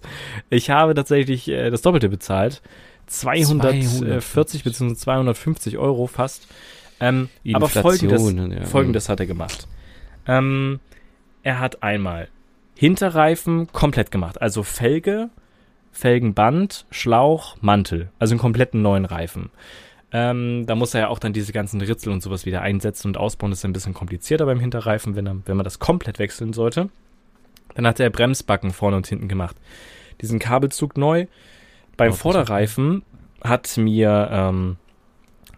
Ich habe tatsächlich äh, das Doppelte bezahlt. 240 bzw. 250 Euro fast. Ähm, aber folgendes, ja. folgendes hat er gemacht. Ähm, er hat einmal Hinterreifen komplett gemacht. Also Felge, Felgenband, Schlauch, Mantel. Also einen kompletten neuen Reifen. Ähm, da muss er ja auch dann diese ganzen Ritzel und sowas wieder einsetzen und ausbauen. Das ist ein bisschen komplizierter beim Hinterreifen, wenn, er, wenn man das komplett wechseln sollte. Dann hat er Bremsbacken vorne und hinten gemacht. Diesen Kabelzug neu. Beim Vorderreifen hat mir ähm,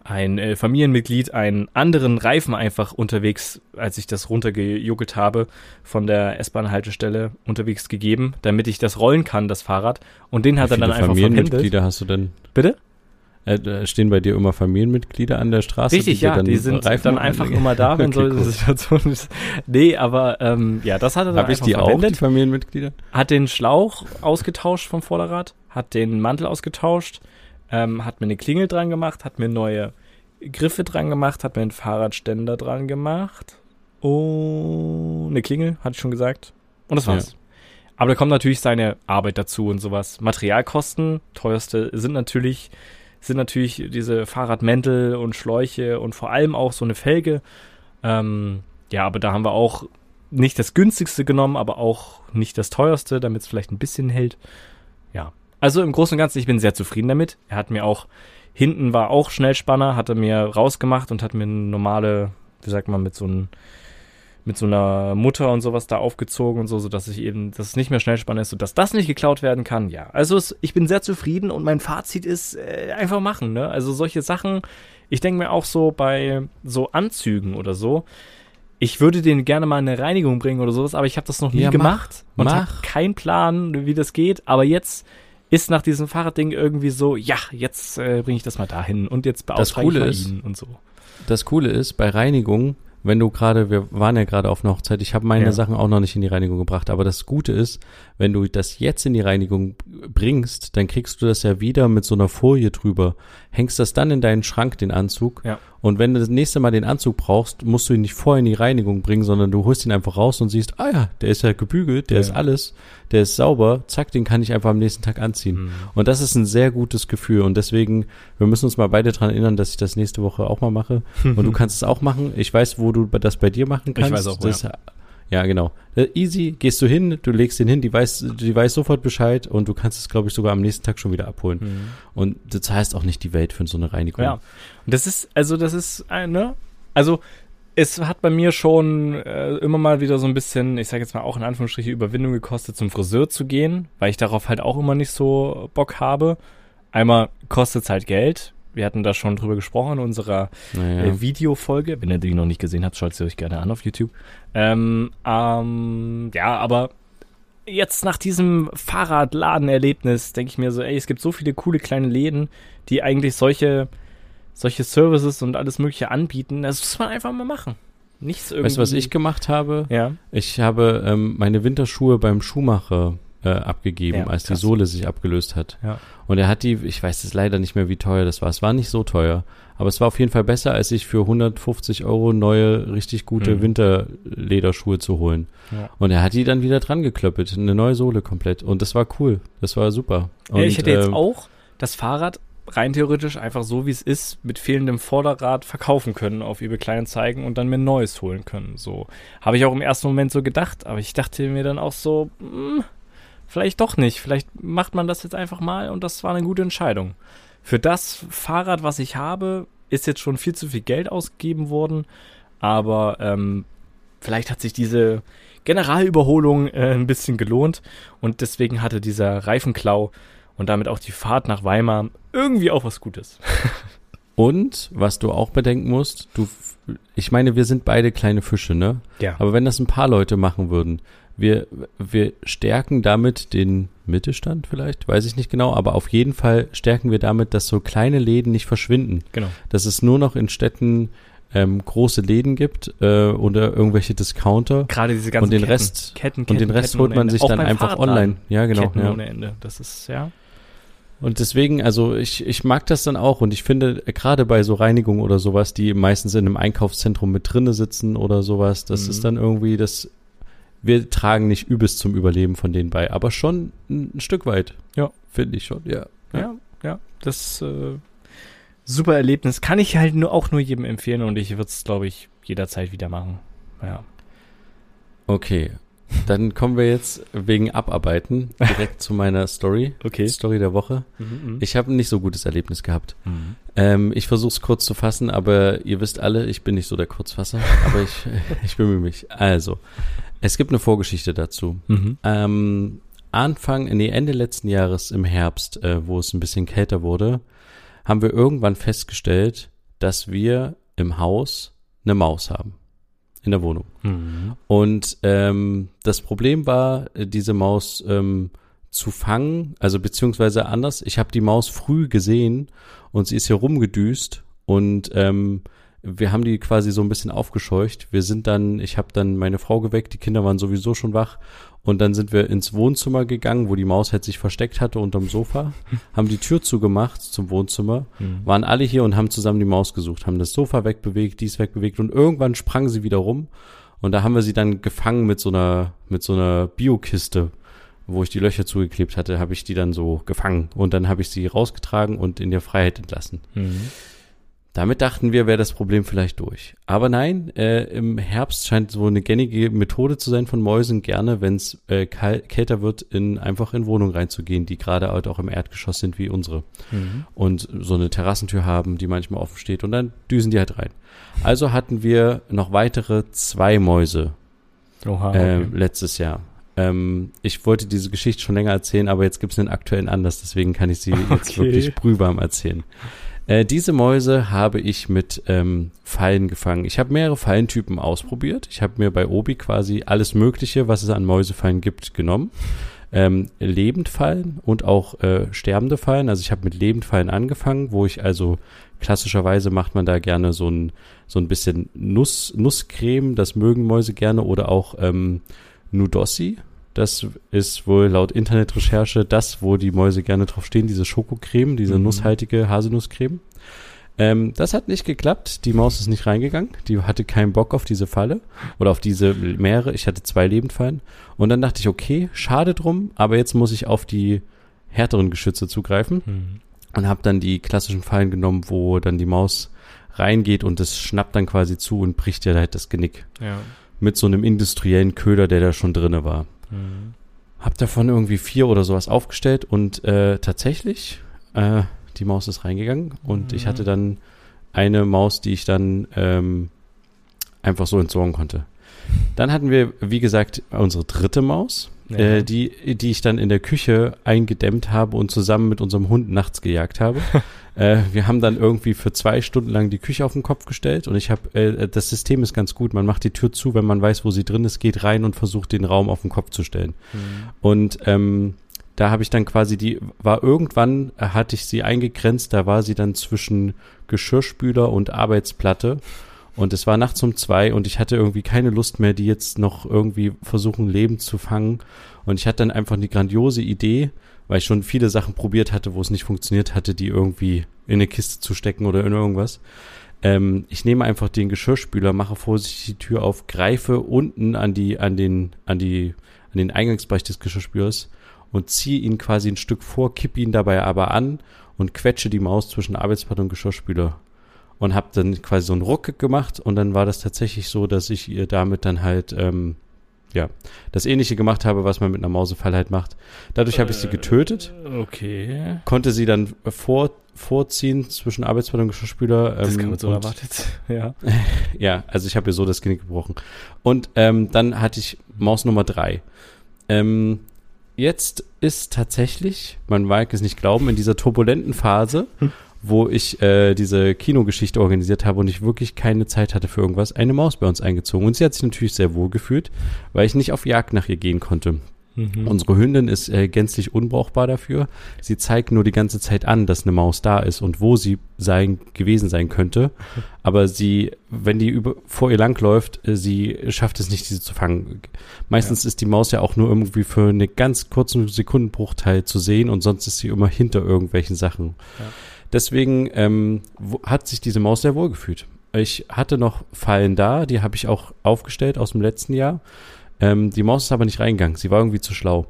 ein äh, Familienmitglied einen anderen Reifen einfach unterwegs, als ich das runtergejuckelt habe, von der S-Bahn-Haltestelle unterwegs gegeben, damit ich das rollen kann, das Fahrrad. Und den hat er dann einfach verpendelt. Familienmitglieder hast du denn? Bitte? Äh, stehen bei dir immer Familienmitglieder an der Straße? Richtig, dir ja, die sind Reifen dann einfach anlegen? immer da, wenn Okay, so cool. eine Situation ist. Nee, aber ähm, ja, das hat er dann Hab ich einfach die auch, verwendet. die Familienmitglieder? Hat den Schlauch ausgetauscht vom Vorderrad, hat den Mantel ausgetauscht, ähm, hat mir eine Klingel dran gemacht, hat mir neue Griffe dran gemacht, hat mir einen Fahrradständer dran gemacht. Oh, eine Klingel, hatte ich schon gesagt. Und das war's. Aber da kommt natürlich seine Arbeit dazu und sowas. Materialkosten, teuerste sind natürlich, sind natürlich diese Fahrradmäntel und Schläuche und vor allem auch so eine Felge. Ähm, ja, aber da haben wir auch nicht das günstigste genommen, aber auch nicht das teuerste, damit es vielleicht ein bisschen hält. Ja. Also im Großen und Ganzen, ich bin sehr zufrieden damit. Er hat mir auch, hinten war auch Schnellspanner, hat er mir rausgemacht und hat mir eine normale, wie sagt man, mit so einem mit so einer Mutter und sowas da aufgezogen und so, sodass ich eben, dass es nicht mehr Schnellspanner ist, sodass das nicht geklaut werden kann. Ja, also es, ich bin sehr zufrieden und mein Fazit ist äh, einfach machen. Ne? Also solche Sachen, ich denke mir auch so bei so Anzügen oder so, ich würde den gerne mal in eine Reinigung bringen oder sowas, aber ich habe das noch nie Ja, mach, gemacht und mach. habe keinen Plan, wie das geht. Aber jetzt ist nach diesem Fahrradding irgendwie so, ja, jetzt äh, bringe ich das mal dahin und jetzt beauftrage Coole ich ist- ihn und so. Das Coole ist, bei Reinigung, wenn du gerade, wir waren ja gerade auf einer Hochzeit, ich habe meine Ja. Sachen auch noch nicht in die Reinigung gebracht, aber das Gute ist, wenn du das jetzt in die Reinigung bringst, dann kriegst du das ja wieder mit so einer Folie drüber, hängst das dann in deinen Schrank, den Anzug, Ja. Und wenn du das nächste Mal den Anzug brauchst, musst du ihn nicht vorher in die Reinigung bringen, sondern du holst ihn einfach raus und siehst, ah ja, der ist ja gebügelt, der Ja. ist alles, der ist sauber, zack, den kann ich einfach am nächsten Tag anziehen. Mhm. Und das ist ein sehr gutes Gefühl. Und deswegen, wir müssen uns mal beide dran erinnern, dass ich das nächste Woche auch mal mache. Und du kannst es auch machen. Ich weiß, wo du das bei dir machen kannst. weiß auch, wo, das, ja. Genau. Äh, Easy, gehst du hin, du legst den hin, die weiß, die weiß sofort Bescheid und du kannst es, glaube ich, sogar am nächsten Tag schon wieder abholen. Mhm. Und du zahlst auch nicht die Welt für so eine Reinigung. Ja. Und das ist, also das ist, äh, ne? Also es hat bei mir schon äh, immer mal wieder so ein bisschen, ich sage jetzt mal auch in Anführungsstrichen, Überwindung gekostet, zum Friseur zu gehen, weil ich darauf halt auch immer nicht so Bock habe. Einmal kostet es halt Geld. Wir hatten da schon drüber gesprochen in unserer Naja. äh, Videofolge. Wenn ihr die noch nicht gesehen habt, schaut sie euch gerne an auf YouTube. Ähm, ähm, ja, aber jetzt nach diesem Fahrradladenerlebnis denke ich mir so, ey, es gibt so viele coole kleine Läden, die eigentlich solche, solche Services und alles Mögliche anbieten. Das muss man einfach mal machen. Nichts irgendwie. Weißt du, was ich gemacht habe? Ja. Ich habe ähm, meine Winterschuhe beim Schuhmacher äh, abgegeben, Ja, als die krass. Sohle sich abgelöst hat. Ja. Und er hat die, ich weiß jetzt leider nicht mehr, wie teuer das war. Es war nicht so teuer, aber es war auf jeden Fall besser, als sich für 150 Euro neue, richtig gute Mhm. Winterlederschuhe zu holen. Ja. Und er hat die dann wieder dran geklöppelt, eine neue Sohle komplett. Und das war cool. Das war super. Und, ich hätte jetzt ähm, auch das Fahrrad rein theoretisch einfach so, wie es ist, mit fehlendem Vorderrad verkaufen können auf eBay Kleinanzeigen und dann mir ein neues holen können. So habe ich auch im ersten Moment so gedacht, aber ich dachte mir dann auch so, hm, vielleicht doch nicht. Vielleicht macht man das jetzt einfach mal und das war eine gute Entscheidung. Für das Fahrrad, was ich habe, ist jetzt schon viel zu viel Geld ausgegeben worden, aber ähm, vielleicht hat sich diese Generalüberholung äh, ein bisschen gelohnt und deswegen hatte dieser Reifenklau und damit auch die Fahrt nach Weimar irgendwie auch was Gutes. Und was du auch bedenken musst, du, ich meine, wir sind beide kleine Fische, ne? Ja. Aber wenn das ein paar Leute machen würden, wir, wir stärken damit den Mittelstand vielleicht, weiß ich nicht genau, aber auf jeden Fall stärken wir damit, dass so kleine Läden nicht verschwinden. Genau. Dass es nur noch in Städten ähm, große Läden gibt äh, oder irgendwelche Discounter Gerade diese ganzen und den Ketten, Rest Ketten, und den Ketten, Rest Ketten holt man sich dann einfach Fahrradladen. online. Ja, genau. Ketten Ja. ohne Ende. Das ist, ja. Und deswegen, also ich, ich mag das dann auch und ich finde, gerade bei so Reinigungen oder sowas, die meistens in einem Einkaufszentrum mit drinne sitzen oder sowas, das Mhm. ist dann irgendwie das, wir tragen nicht übelst zum Überleben von denen bei, aber schon ein, ein Stück weit. Ja. Finde ich schon, ja. Ja, ja. Das äh, super Erlebnis. Kann ich halt nur auch nur jedem empfehlen und ich würde es, glaube ich, jederzeit wieder machen. Ja. Okay. Dann kommen wir jetzt wegen Abarbeiten direkt zu meiner Story. Okay. Story der Woche. Mhm, Ich habe ein nicht so gutes Erlebnis gehabt. mhm. Ähm, ich versuche es kurz zu fassen, aber ihr wisst alle, ich bin nicht so der Kurzfasser, aber ich, ich bemühe mich. Also, es gibt eine Vorgeschichte dazu. Mhm. Ähm, Anfang, nee, Ende letzten Jahres im Herbst, äh, wo es ein bisschen kälter wurde, haben wir irgendwann festgestellt, dass wir im Haus eine Maus haben. In der Wohnung. Mhm. Und ähm, das Problem war, äh, diese Maus ähm, zu fangen, also beziehungsweise anders. Ich habe die Maus früh gesehen und sie ist hier rumgedüst und ähm, wir haben die quasi so ein bisschen aufgescheucht. Wir sind dann, ich habe dann meine Frau geweckt, die Kinder waren sowieso schon wach und dann sind wir ins Wohnzimmer gegangen, wo die Maus halt sich versteckt hatte unterm Sofa, haben die Tür zugemacht zum Wohnzimmer Mhm. waren alle hier und haben zusammen die Maus gesucht, haben das Sofa wegbewegt, dies wegbewegt und irgendwann sprang sie wieder rum und da haben wir sie dann gefangen mit so einer mit so einer Biokiste, wo ich die Löcher zugeklebt hatte, habe ich die dann so gefangen und dann habe ich sie rausgetragen und in der Freiheit entlassen. Mhm. Damit dachten wir, wäre das Problem vielleicht durch. Aber nein, äh, im Herbst scheint so eine gängige Methode zu sein von Mäusen, gerne, wenn es äh, kälter wird, in einfach in Wohnungen reinzugehen, die gerade halt auch im Erdgeschoss sind wie unsere. Mhm. Und so eine Terrassentür haben, die manchmal offen steht und dann düsen die halt rein. Also hatten wir noch weitere zwei Mäuse Oha, äh, okay. letztes Jahr. Ähm, ich wollte diese Geschichte schon länger erzählen, aber jetzt gibt es einen aktuellen Anlass, deswegen kann ich sie okay. jetzt wirklich brühwarm erzählen. Äh, diese Mäuse habe ich mit ähm, Fallen gefangen. Ich habe mehrere Fallentypen ausprobiert. Ich habe mir bei Obi quasi alles Mögliche, was es an Mäusefallen gibt, genommen. Ähm, Lebendfallen und auch äh, sterbende Fallen. Also ich habe mit Lebendfallen angefangen, wo ich also klassischerweise macht man da gerne so ein so ein bisschen Nuss Nusscreme, das mögen Mäuse gerne oder auch ähm, Nudossi. Das ist wohl laut Internetrecherche das, wo die Mäuse gerne drauf stehen, diese Schokocreme, diese mhm. nusshaltige Haselnusscreme. Ähm, das hat nicht geklappt. Die Maus ist nicht reingegangen. Die hatte keinen Bock auf diese Falle oder auf diese mehrere. Ich hatte zwei Lebendfallen. Und dann dachte ich, okay, schade drum, aber jetzt muss ich auf die härteren Geschütze zugreifen. Mhm. Und habe dann die klassischen Fallen genommen, wo dann die Maus reingeht und es schnappt dann quasi zu und bricht ja halt das Genick. Ja. Mit so einem industriellen Köder, der da schon drinne war. Mhm. Hab davon irgendwie vier oder sowas aufgestellt und äh, tatsächlich, äh, die Maus ist reingegangen und mhm. ich hatte dann eine Maus, die ich dann ähm, einfach so entsorgen konnte. Dann hatten wir, wie gesagt, unsere dritte Maus, ja. äh, die, die ich dann in der Küche eingedämmt habe und zusammen mit unserem Hund nachts gejagt habe. äh, wir haben dann irgendwie für zwei Stunden lang die Küche auf den Kopf gestellt und ich habe, äh, das System ist ganz gut. Man macht die Tür zu, wenn man weiß, wo sie drin ist, geht rein und versucht den Raum auf den Kopf zu stellen. Mhm. Und ähm, da habe ich dann quasi die, war irgendwann, äh, hatte ich sie eingegrenzt, da war sie dann zwischen Geschirrspüler und Arbeitsplatte. Und es war nachts um zwei und ich hatte irgendwie keine Lust mehr, die jetzt noch irgendwie versuchen, Leben zu fangen. Und ich hatte dann einfach eine grandiose Idee, weil ich schon viele Sachen probiert hatte, wo es nicht funktioniert hatte, die irgendwie in eine Kiste zu stecken oder in irgendwas. Ähm, ich nehme einfach den Geschirrspüler, mache vorsichtig die Tür auf, greife unten an die, an den, an die, an den Eingangsbereich des Geschirrspülers und ziehe ihn quasi ein Stück vor, kippe ihn dabei aber an und quetsche die Maus zwischen Arbeitsplatte und Geschirrspüler und habe dann quasi so einen Ruck gemacht und dann war das tatsächlich so, dass ich ihr damit dann halt ähm, ja, das ähnliche gemacht habe, was man mit einer Mausefall halt macht. Dadurch äh, habe ich sie getötet. Okay. Konnte sie dann vor, vorziehen zwischen Arbeitsplatte und Geschirrspüler. Ähm, das kann man so erwartet, ja. ja, also ich habe ihr so das Genick gebrochen. Und ähm, dann hatte ich Maus Nummer drei. Ähm, jetzt ist tatsächlich, man mag es nicht glauben, in dieser turbulenten Phase, hm wo ich äh, diese Kinogeschichte organisiert habe und ich wirklich keine Zeit hatte für irgendwas, eine Maus bei uns eingezogen. Und sie hat sich natürlich sehr wohl gefühlt, weil ich nicht auf Jagd nach ihr gehen konnte. Mhm. Unsere Hündin ist äh, gänzlich unbrauchbar dafür. Sie zeigt nur die ganze Zeit an, dass eine Maus da ist und wo sie sein, gewesen sein könnte. Aber sie, wenn die über, vor ihr langläuft, äh, sie schafft es nicht, diese zu fangen. Meistens ja. ist die Maus ja auch nur irgendwie für einen ganz kurzen Sekundenbruchteil zu sehen und sonst ist sie immer hinter irgendwelchen Sachen. Ja. Deswegen ähm, hat sich diese Maus sehr wohl gefühlt. Ich hatte noch Fallen da, die habe ich auch aufgestellt aus dem letzten Jahr. Ähm, die Maus ist aber nicht reingegangen, sie war irgendwie zu schlau.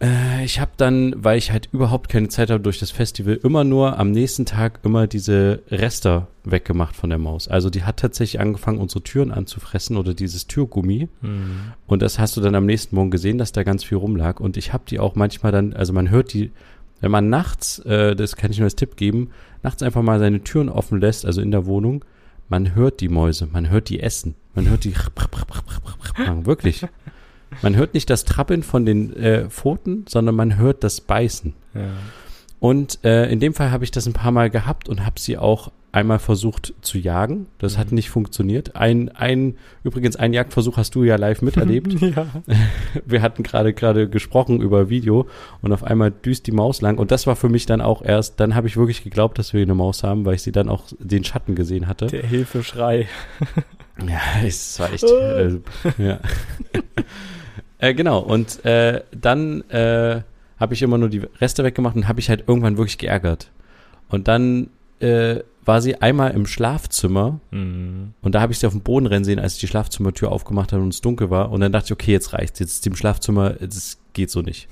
Äh, ich habe dann, weil ich halt überhaupt keine Zeit habe durch das Festival, immer nur am nächsten Tag immer diese Rester weggemacht von der Maus. Also die hat tatsächlich angefangen, unsere Türen anzufressen oder dieses Türgummi. Mhm. Und das hast du dann am nächsten Morgen gesehen, dass da ganz viel rumlag. Und ich habe die auch manchmal dann, also man hört die wenn man nachts, äh, das kann ich nur als Tipp geben, nachts einfach mal seine Türen offen lässt, also in der Wohnung, man hört die Mäuse, man hört die essen, man hört die wirklich. Man hört nicht das Trappeln von den äh, Pfoten, sondern man hört das Beißen. Ja. Und äh, in dem Fall habe ich das ein paar Mal gehabt und habe sie auch einmal versucht zu jagen. Das mhm. hat nicht funktioniert. Ein, ein, übrigens, ein Jagdversuch hast du ja live miterlebt. ja. Wir hatten gerade gerade gesprochen über Video und auf einmal düst die Maus lang. Und das war für mich dann auch erst, dann habe ich wirklich geglaubt, dass wir eine Maus haben, weil ich sie dann auch den Schatten gesehen hatte. Der Hilfeschrei. ja, es war echt. äh, ja. äh, genau, und äh, dann äh, habe ich immer nur die Reste weggemacht und habe ich halt irgendwann wirklich geärgert. Und dann äh, war sie einmal im Schlafzimmer mhm. und da habe ich sie auf dem Boden rennen sehen, als ich die Schlafzimmertür aufgemacht habe und es dunkel war. Und dann dachte ich, okay, jetzt reicht's. Jetzt ist im Schlafzimmer, das geht so nicht.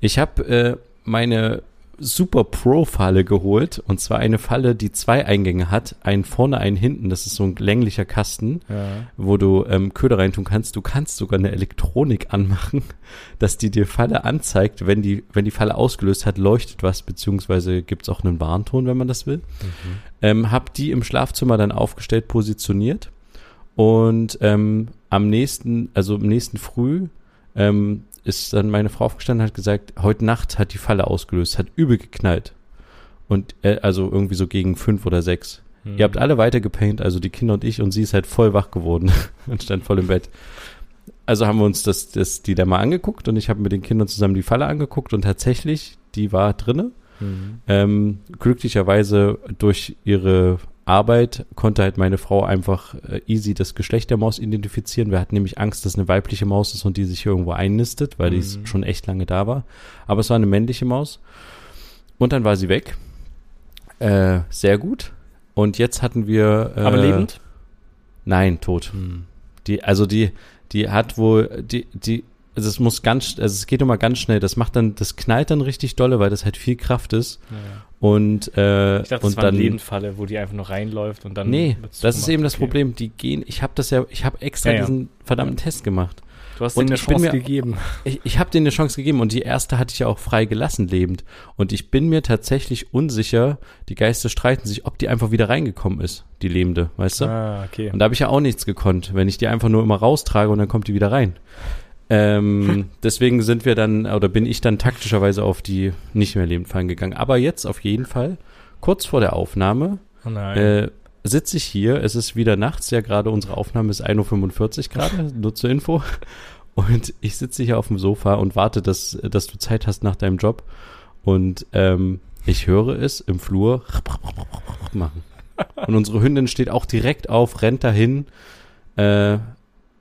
Ich habe äh, meine Super Pro-Falle geholt. Und zwar eine Falle, die zwei Eingänge hat. Einen vorne, einen hinten. Das ist so ein länglicher Kasten, Ja. wo du ähm, Köder reintun kannst. Du kannst sogar eine Elektronik anmachen, dass die dir Falle anzeigt. Wenn die, wenn die Falle ausgelöst hat, leuchtet was, beziehungsweise gibt's auch einen Warnton, wenn man das will. Ähm, hab die im Schlafzimmer dann aufgestellt, positioniert. Und ähm, am nächsten, also im nächsten Früh, ähm, ist dann meine Frau aufgestanden und hat gesagt, heute Nacht hat die Falle ausgelöst, hat übel geknallt. Und äh, also irgendwie so gegen fünf oder sechs. Mhm. Ihr habt alle weitergepaint, also die Kinder und ich, und sie ist halt voll wach geworden und stand voll im Bett. Also haben wir uns das, das die da mal angeguckt und ich habe mit den Kindern zusammen die Falle angeguckt und tatsächlich, die war drinne. Mhm. Ähm, glücklicherweise durch ihre Arbeit konnte halt meine Frau einfach äh, easy das Geschlecht der Maus identifizieren. Wir hatten nämlich Angst, dass eine weibliche Maus ist und die sich irgendwo einnistet, weil die Mhm. schon echt lange da war. Aber es war eine männliche Maus. Und dann war sie weg. Äh, sehr gut. Und jetzt hatten wir. Äh, Aber lebend? Nein, tot. Mhm. Die, also die, die hat wohl, die, die, also es muss ganz, also es geht immer ganz schnell. Das macht dann, das knallt dann richtig dolle, weil das halt viel Kraft ist. Ja. Und, äh, Ich dachte, das und war dann, wo die einfach nur reinläuft und dann. nee, das ist zugemacht. eben das Okay. Problem. Die gehen, ich habe das ja, ich habe extra Ja, ja. diesen verdammten Test gemacht. Du hast denen eine Chance mir- gegeben. Ich, ich habe denen eine Chance gegeben und die erste hatte ich ja auch frei gelassen lebend. Und ich bin mir tatsächlich unsicher, die Geister streiten sich, ob die einfach wieder reingekommen ist, die lebende, weißt du? Ah, okay. Und da habe ich ja auch nichts gekonnt, wenn ich die einfach nur immer raustrage und dann kommt die wieder rein. Ähm, deswegen sind wir dann, oder bin ich dann taktischerweise auf die nicht mehr lebend fallen gegangen. Aber jetzt auf jeden Fall, kurz vor der Aufnahme, Oh äh, sitze ich hier. Es ist wieder nachts, ja gerade unsere Aufnahme ist 1.45 Uhr gerade, nur zur Info. Und ich sitze hier auf dem Sofa und warte, dass, dass du Zeit hast nach deinem Job. Und ähm, ich höre es im Flur machen. Und unsere Hündin steht auch direkt auf, rennt dahin. Äh,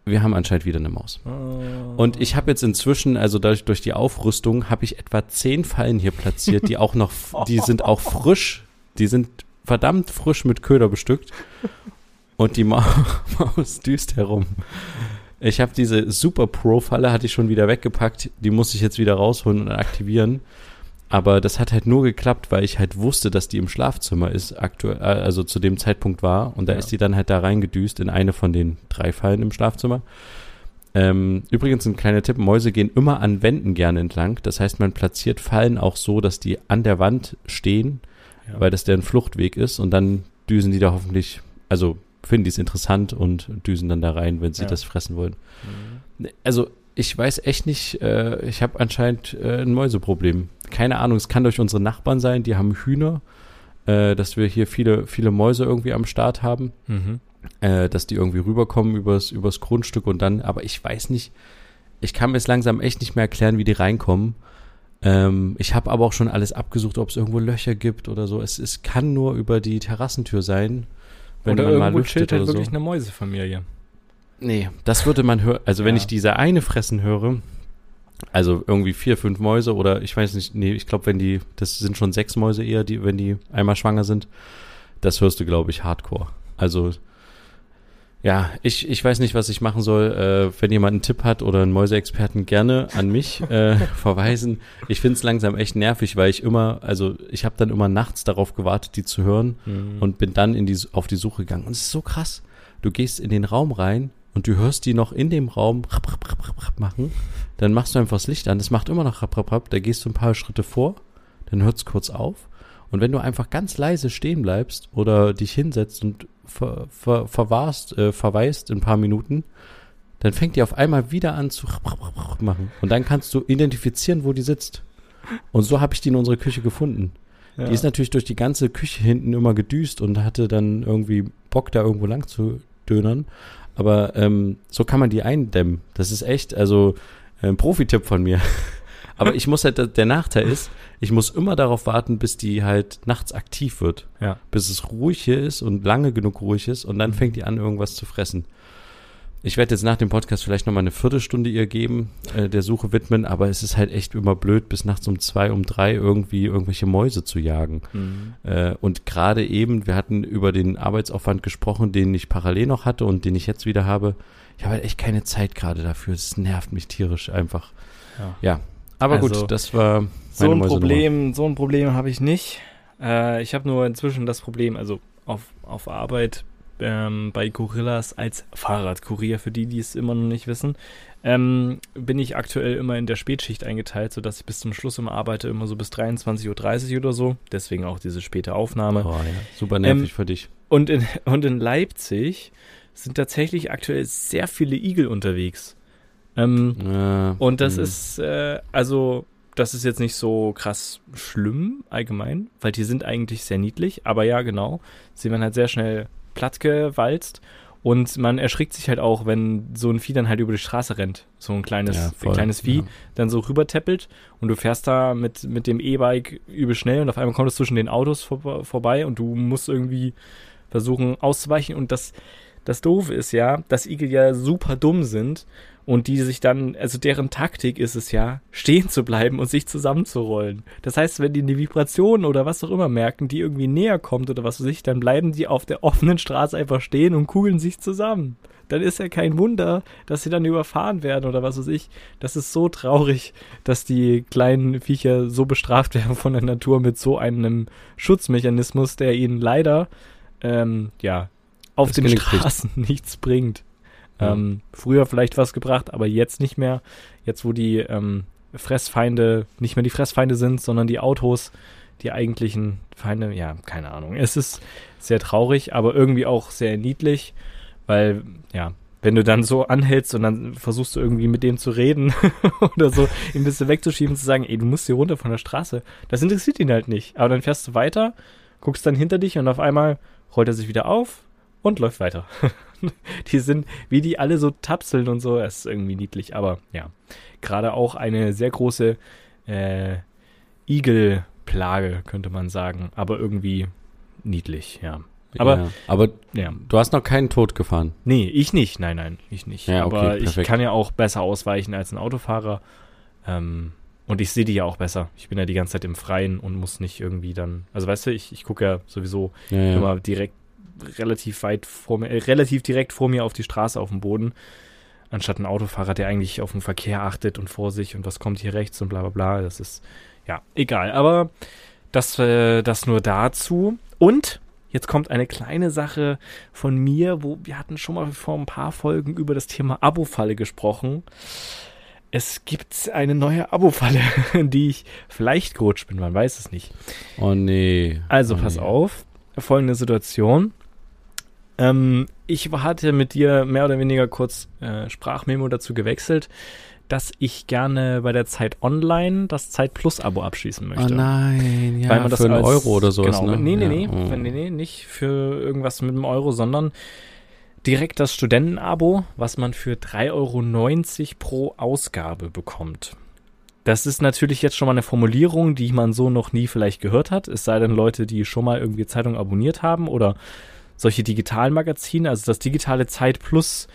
wir haben anscheinend wieder eine Maus. Oh. Und ich habe jetzt inzwischen, also dadurch durch die Aufrüstung, habe ich etwa zehn Fallen hier platziert, die auch noch, die sind auch frisch, die sind verdammt frisch mit Köder bestückt. Und die Ma Maus düst herum. Ich habe diese Super Pro-Falle, hatte ich schon wieder weggepackt, die muss ich jetzt wieder rausholen und aktivieren. Aber das hat halt nur geklappt, weil ich halt wusste, dass die im Schlafzimmer ist, aktuell, äh, also zu dem Zeitpunkt war. Und da Ja. ist die dann halt da reingedüst in eine von den drei Fallen im Schlafzimmer. Ähm, übrigens ein kleiner Tipp, Mäuse gehen immer an Wänden gerne entlang. Das heißt, man platziert Fallen auch so, dass die an der Wand stehen, Ja. weil das deren Fluchtweg ist und dann düsen die da hoffentlich, also finden die es interessant und düsen dann da rein, wenn sie Ja. das fressen wollen. Mhm. Also ich weiß echt nicht, äh, ich habe anscheinend äh, ein Mäuseproblem. Keine Ahnung, es kann durch unsere Nachbarn sein, die haben Hühner, äh, dass wir hier viele, viele Mäuse irgendwie am Start haben Mhm. äh, dass die irgendwie rüberkommen übers, übers Grundstück und dann, aber ich weiß nicht, ich kann mir jetzt langsam echt nicht mehr erklären, wie die reinkommen. Ähm, ich habe aber auch schon alles abgesucht, ob es irgendwo Löcher gibt oder so. Es, es kann nur über die Terrassentür sein, wenn Oder man mal irgendwo lüftet chillt halt oder so. wirklich eine Mäusefamilie. Nee, das würde man hören. Also wenn Ja. ich diese eine fressen höre, also irgendwie vier, fünf Mäuse oder ich weiß nicht, nee, ich glaube, wenn die, das sind schon sechs Mäuse eher, die, wenn die einmal schwanger sind, das hörst du, glaube ich, hardcore. Also ja, ich, ich weiß nicht, was ich machen soll. Äh, wenn jemand einen Tipp hat oder einen Mäuseexperten, gerne an mich äh, verweisen. Ich finde es langsam echt nervig, weil ich immer, also ich habe dann immer nachts darauf gewartet, die zu hören Mhm. und bin dann in die, auf die Suche gegangen. Und es ist so krass. Du gehst in den Raum rein und du hörst die noch in dem Raum machen. Dann machst du einfach das Licht an. Das macht immer noch rap, rap, rap. Da gehst du ein paar Schritte vor, dann hört es kurz auf. Und wenn du einfach ganz leise stehen bleibst oder dich hinsetzt und ver, ver, verwahrst, äh, verweist in ein paar Minuten, dann fängt die auf einmal wieder an zu machen. Und dann kannst du identifizieren, wo die sitzt. Und so habe ich die in unserer Küche gefunden. ja. Die ist natürlich durch die ganze Küche hinten immer gedüst und hatte dann irgendwie Bock, da irgendwo lang zu dönern. Aber ähm, so kann man die eindämmen. Das ist echt, also äh, ein Profi-Tipp von mir. Aber ich muss halt, der Nachteil ist, ich muss immer darauf warten, bis die halt nachts aktiv wird. Ja. Bis es ruhig hier ist und lange genug ruhig ist und dann Mhm. fängt die an, irgendwas zu fressen. Ich werde jetzt nach dem Podcast vielleicht nochmal eine Viertelstunde ihr geben, äh, der Suche widmen, aber es ist halt echt immer blöd, bis nachts um zwei, um drei irgendwie irgendwelche Mäuse zu jagen. Mhm. Äh, und gerade eben, wir hatten über den Arbeitsaufwand gesprochen, den ich parallel noch hatte und den ich jetzt wieder habe. Ich habe halt echt keine Zeit gerade dafür. Es nervt mich tierisch einfach. Ja. Ja. Aber Also- gut, das war. So ein Problem, so ein Problem habe ich nicht. Äh, ich habe nur inzwischen das Problem, also auf, auf Arbeit ähm, bei Gorillas als Fahrradkurier, für die, die es immer noch nicht wissen, ähm, bin ich aktuell immer in der Spätschicht eingeteilt, sodass ich bis zum Schluss immer arbeite, immer so bis 23.30 Uhr oder so. Deswegen auch diese späte Aufnahme. Oh, ja. Super nervig ähm, für dich. Und in, und in Leipzig sind tatsächlich aktuell sehr viele Igel unterwegs. Ähm, ja, und das mh. ist, äh, also, das ist jetzt nicht so krass schlimm allgemein, weil die sind eigentlich sehr niedlich, aber ja, genau. Sie werden halt sehr schnell plattgewalzt. Und man erschrickt sich halt auch, wenn so ein Vieh dann halt über die Straße rennt. So ein kleines, ja, ein kleines Vieh, ja. dann so rüberteppelt. Und du fährst da mit, mit dem E-Bike übel schnell und auf einmal kommt es zwischen den Autos vor, vorbei und du musst irgendwie versuchen auszuweichen. Und das, das Doofe ist ja, dass Igel ja super dumm sind und die sich dann, also deren Taktik ist es ja, stehen zu bleiben und sich zusammenzurollen. Das heißt, wenn die eine Vibration oder was auch immer merken, die irgendwie näher kommt oder was weiß ich, dann bleiben die auf der offenen Straße einfach stehen und kugeln sich zusammen. Dann ist ja kein Wunder, dass sie dann überfahren werden oder was weiß ich. Das ist so traurig, dass die kleinen Viecher so bestraft werden von der Natur mit so einem Schutzmechanismus, der ihnen leider, ähm, ja, auf das den Straßen nichts bringt. Ähm, früher vielleicht was gebracht, aber jetzt nicht mehr. Jetzt, wo die ähm, Fressfeinde nicht mehr die Fressfeinde sind, sondern die Autos, die eigentlichen Feinde, ja, keine Ahnung. Es ist sehr traurig, aber irgendwie auch sehr niedlich, weil, ja, wenn du dann so anhältst und dann versuchst du irgendwie mit dem zu reden oder so, ihn ein bisschen wegzuschieben zu sagen, ey, du musst hier runter von der Straße, das interessiert ihn halt nicht. Aber dann fährst du weiter, guckst dann hinter dich und auf einmal rollt er sich wieder auf und läuft weiter. die sind, wie die alle so tapseln und so, das ist irgendwie niedlich. Aber ja, gerade auch eine sehr große äh, Igelplage, könnte man sagen. Aber irgendwie niedlich, ja. Aber, ja, aber ja. du hast noch keinen Tod gefahren. Nee, ich nicht. Nein, nein, ich nicht. Ja, okay, aber perfekt. ich kann ja auch besser ausweichen als ein Autofahrer. Ähm, und ich sehe die ja auch besser. Ich bin ja die ganze Zeit im Freien und muss nicht irgendwie dann. Also weißt du, ich, ich gucke ja sowieso ja, immer direkt relativ weit vor mir, äh, relativ direkt vor mir auf die Straße auf dem Boden, anstatt ein Autofahrer, der eigentlich auf den Verkehr achtet und vor sich und was kommt hier rechts und bla bla bla. Das ist, ja, egal. Aber das, äh, das nur dazu. Und jetzt kommt eine kleine Sache von mir, wo wir hatten schon mal vor ein paar Folgen über das Thema Abo-Falle gesprochen. Es gibt eine neue Abo-Falle, die ich vielleicht gerutscht bin, man weiß es nicht. Oh nee. Also oh pass nee. auf, folgende Situation. Ähm, ich hatte mit dir mehr oder weniger kurz äh, Sprachmemo dazu gewechselt, dass ich gerne bei der Zeit Online das Zeit Plus Abo abschließen möchte. Oh nein, ja, Weil man das für einen Euro oder sowas, genau, ne? Nee, nee, ja. nee, oh. nee, nee, nicht für irgendwas mit einem Euro, sondern direkt das Studentenabo, was man für 3,90 Euro pro Ausgabe bekommt. Das ist natürlich jetzt schon mal eine Formulierung, die man so noch nie vielleicht gehört hat. Es sei denn Leute, die schon mal irgendwie Zeitung abonniert haben oder solche digitalen Magazine, also das digitale Zeit Plus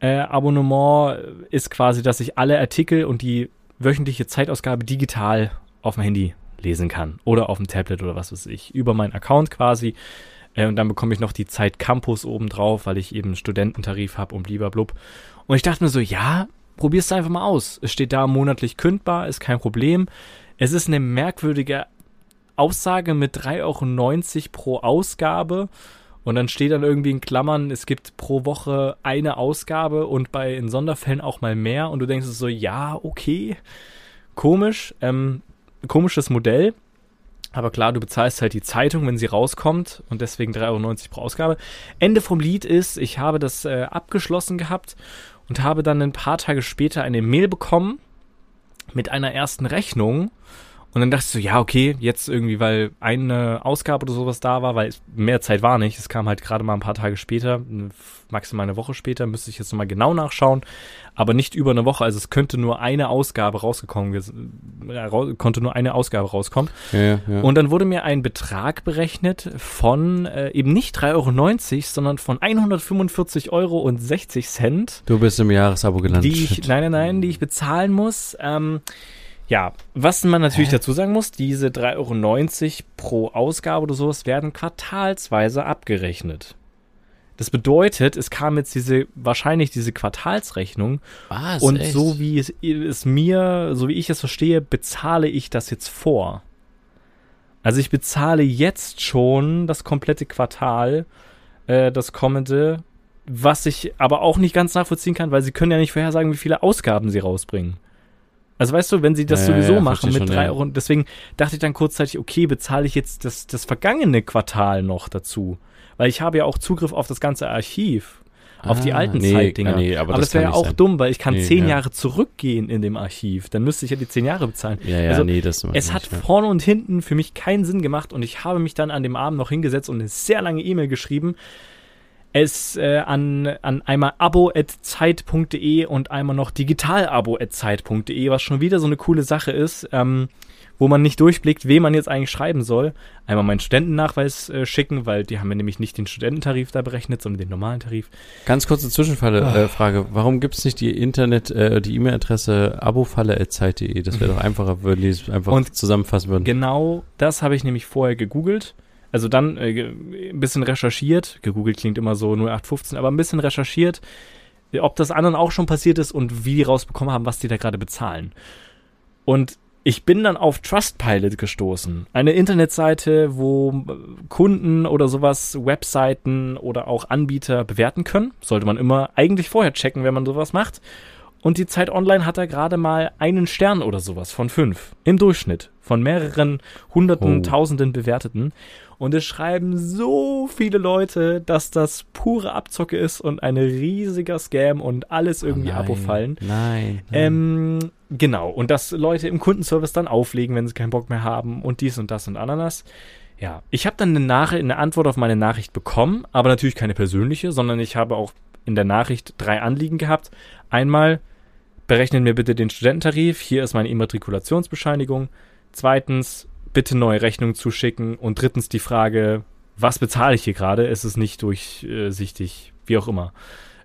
äh, Abonnement ist quasi, dass ich alle Artikel und die wöchentliche Zeitausgabe digital auf dem Handy lesen kann oder auf dem Tablet oder was weiß ich, über meinen Account quasi. Äh, und dann bekomme ich noch die Zeit Campus obendrauf, weil ich eben Studententarif habe und blub. Und ich dachte mir so, ja, probier's einfach mal aus. Es steht da monatlich kündbar, ist kein Problem. Es ist eine merkwürdige Aussage mit 3,90 Euro pro Ausgabe. Und dann steht dann irgendwie in Klammern, es gibt pro Woche eine Ausgabe und bei in Sonderfällen auch mal mehr. Und du denkst so, ja, okay, komisch, ähm, komisches Modell. Aber klar, du bezahlst halt die Zeitung, wenn sie rauskommt und deswegen 3,90 Euro pro Ausgabe. Ende vom Lied ist, ich habe das äh, abgeschlossen gehabt und habe dann ein paar Tage später eine Mail bekommen mit einer ersten Rechnung und dann dachte ich so, ja, okay, jetzt irgendwie, weil eine Ausgabe oder sowas da war, weil mehr Zeit war nicht. Es kam halt gerade mal ein paar Tage später, maximal eine Woche später, müsste ich jetzt nochmal genau nachschauen. Aber nicht über eine Woche, also es könnte nur eine Ausgabe rausgekommen, äh, konnte nur eine Ausgabe rauskommen. Ja, ja. Und dann wurde mir ein Betrag berechnet von äh, eben nicht 3,90 Euro, sondern von 145,60 Euro und 60 Cent. Du bist im Jahresabo gelandet. Die ich, nein, nein, nein, die ich bezahlen muss. Ähm, ja, was man natürlich Hä? dazu sagen muss, diese 3,90 Euro pro Ausgabe oder sowas werden quartalsweise abgerechnet. Das bedeutet, es kam jetzt diese, wahrscheinlich diese Quartalsrechnung. Was? und echt? so wie es, es mir, so wie ich es verstehe, bezahle ich das jetzt vor. Also ich bezahle jetzt schon das komplette Quartal, äh, das kommende, was ich aber auch nicht ganz nachvollziehen kann, weil sie können ja nicht vorhersagen, wie viele Ausgaben sie rausbringen. Also weißt du, wenn sie das Ja, sowieso ja, machen mit schon, drei. Euro, deswegen dachte ich dann kurzzeitig, okay, bezahle ich jetzt das, das vergangene Quartal noch dazu. Weil ich habe ja auch Zugriff auf das ganze Archiv, auf die Ah, alten nee, Zeitdinger. nee, aber aber das das wäre ja nicht auch sein. dumm, weil ich kann Nee, zehn ja. Jahre zurückgehen in dem Archiv. Dann müsste ich ja die zehn Jahre bezahlen. Ja, ja, Also, nee, das Es nicht, hat ja. vorne und hinten für mich keinen Sinn gemacht und ich habe mich dann an dem Abend noch hingesetzt und eine sehr lange E-Mail geschrieben. Es äh, an, an einmal abo.zeit.de und einmal noch digitalabo.zeit.de, was schon wieder so eine coole Sache ist, ähm, wo man nicht durchblickt, wem man jetzt eigentlich schreiben soll. Einmal meinen Studentennachweis äh, schicken, weil die haben mir nämlich nicht den Studententarif da berechnet, sondern den normalen Tarif. Ganz kurze Zwischenfrage, Ah. äh. Warum gibt es nicht die Internet, äh, die E-Mail-Adresse abofalle.zeit.de? Das wäre doch einfacher, würden die es einfach Und zusammenfassen würden. Genau das habe ich nämlich vorher gegoogelt. Also dann äh, ein bisschen recherchiert. Gegoogelt klingt immer so 0815, aber ein bisschen recherchiert, äh, ob das anderen auch schon passiert ist und wie die rausbekommen haben, was die da gerade bezahlen. Und ich bin dann auf Trustpilot gestoßen. Eine Internetseite, wo äh, Kunden oder sowas, Webseiten oder auch Anbieter bewerten können. Sollte man immer eigentlich vorher checken, wenn man sowas macht. Und die Zeit Online hat da gerade mal einen Stern oder sowas von fünf. Im Durchschnitt. Von mehreren hunderten, Oh. tausenden Bewerteten. Und es schreiben so viele Leute, dass das pure Abzocke ist und ein riesiger Scam und alles irgendwie Oh nein, Abo fallen. Nein. nein. Ähm, genau. Und dass Leute im Kundenservice dann auflegen, wenn sie keinen Bock mehr haben und dies und das und Ananas. Ja, ich habe dann eine, Nachricht, eine Antwort auf meine Nachricht bekommen, aber natürlich keine persönliche, sondern ich habe auch in der Nachricht drei Anliegen gehabt. Einmal, berechnen mir bitte den Studententarif, hier ist meine Immatrikulationsbescheinigung. Zweitens, bitte neue Rechnung zuschicken. Und drittens die Frage, was bezahle ich hier gerade? Es ist nicht durchsichtig, wie auch immer.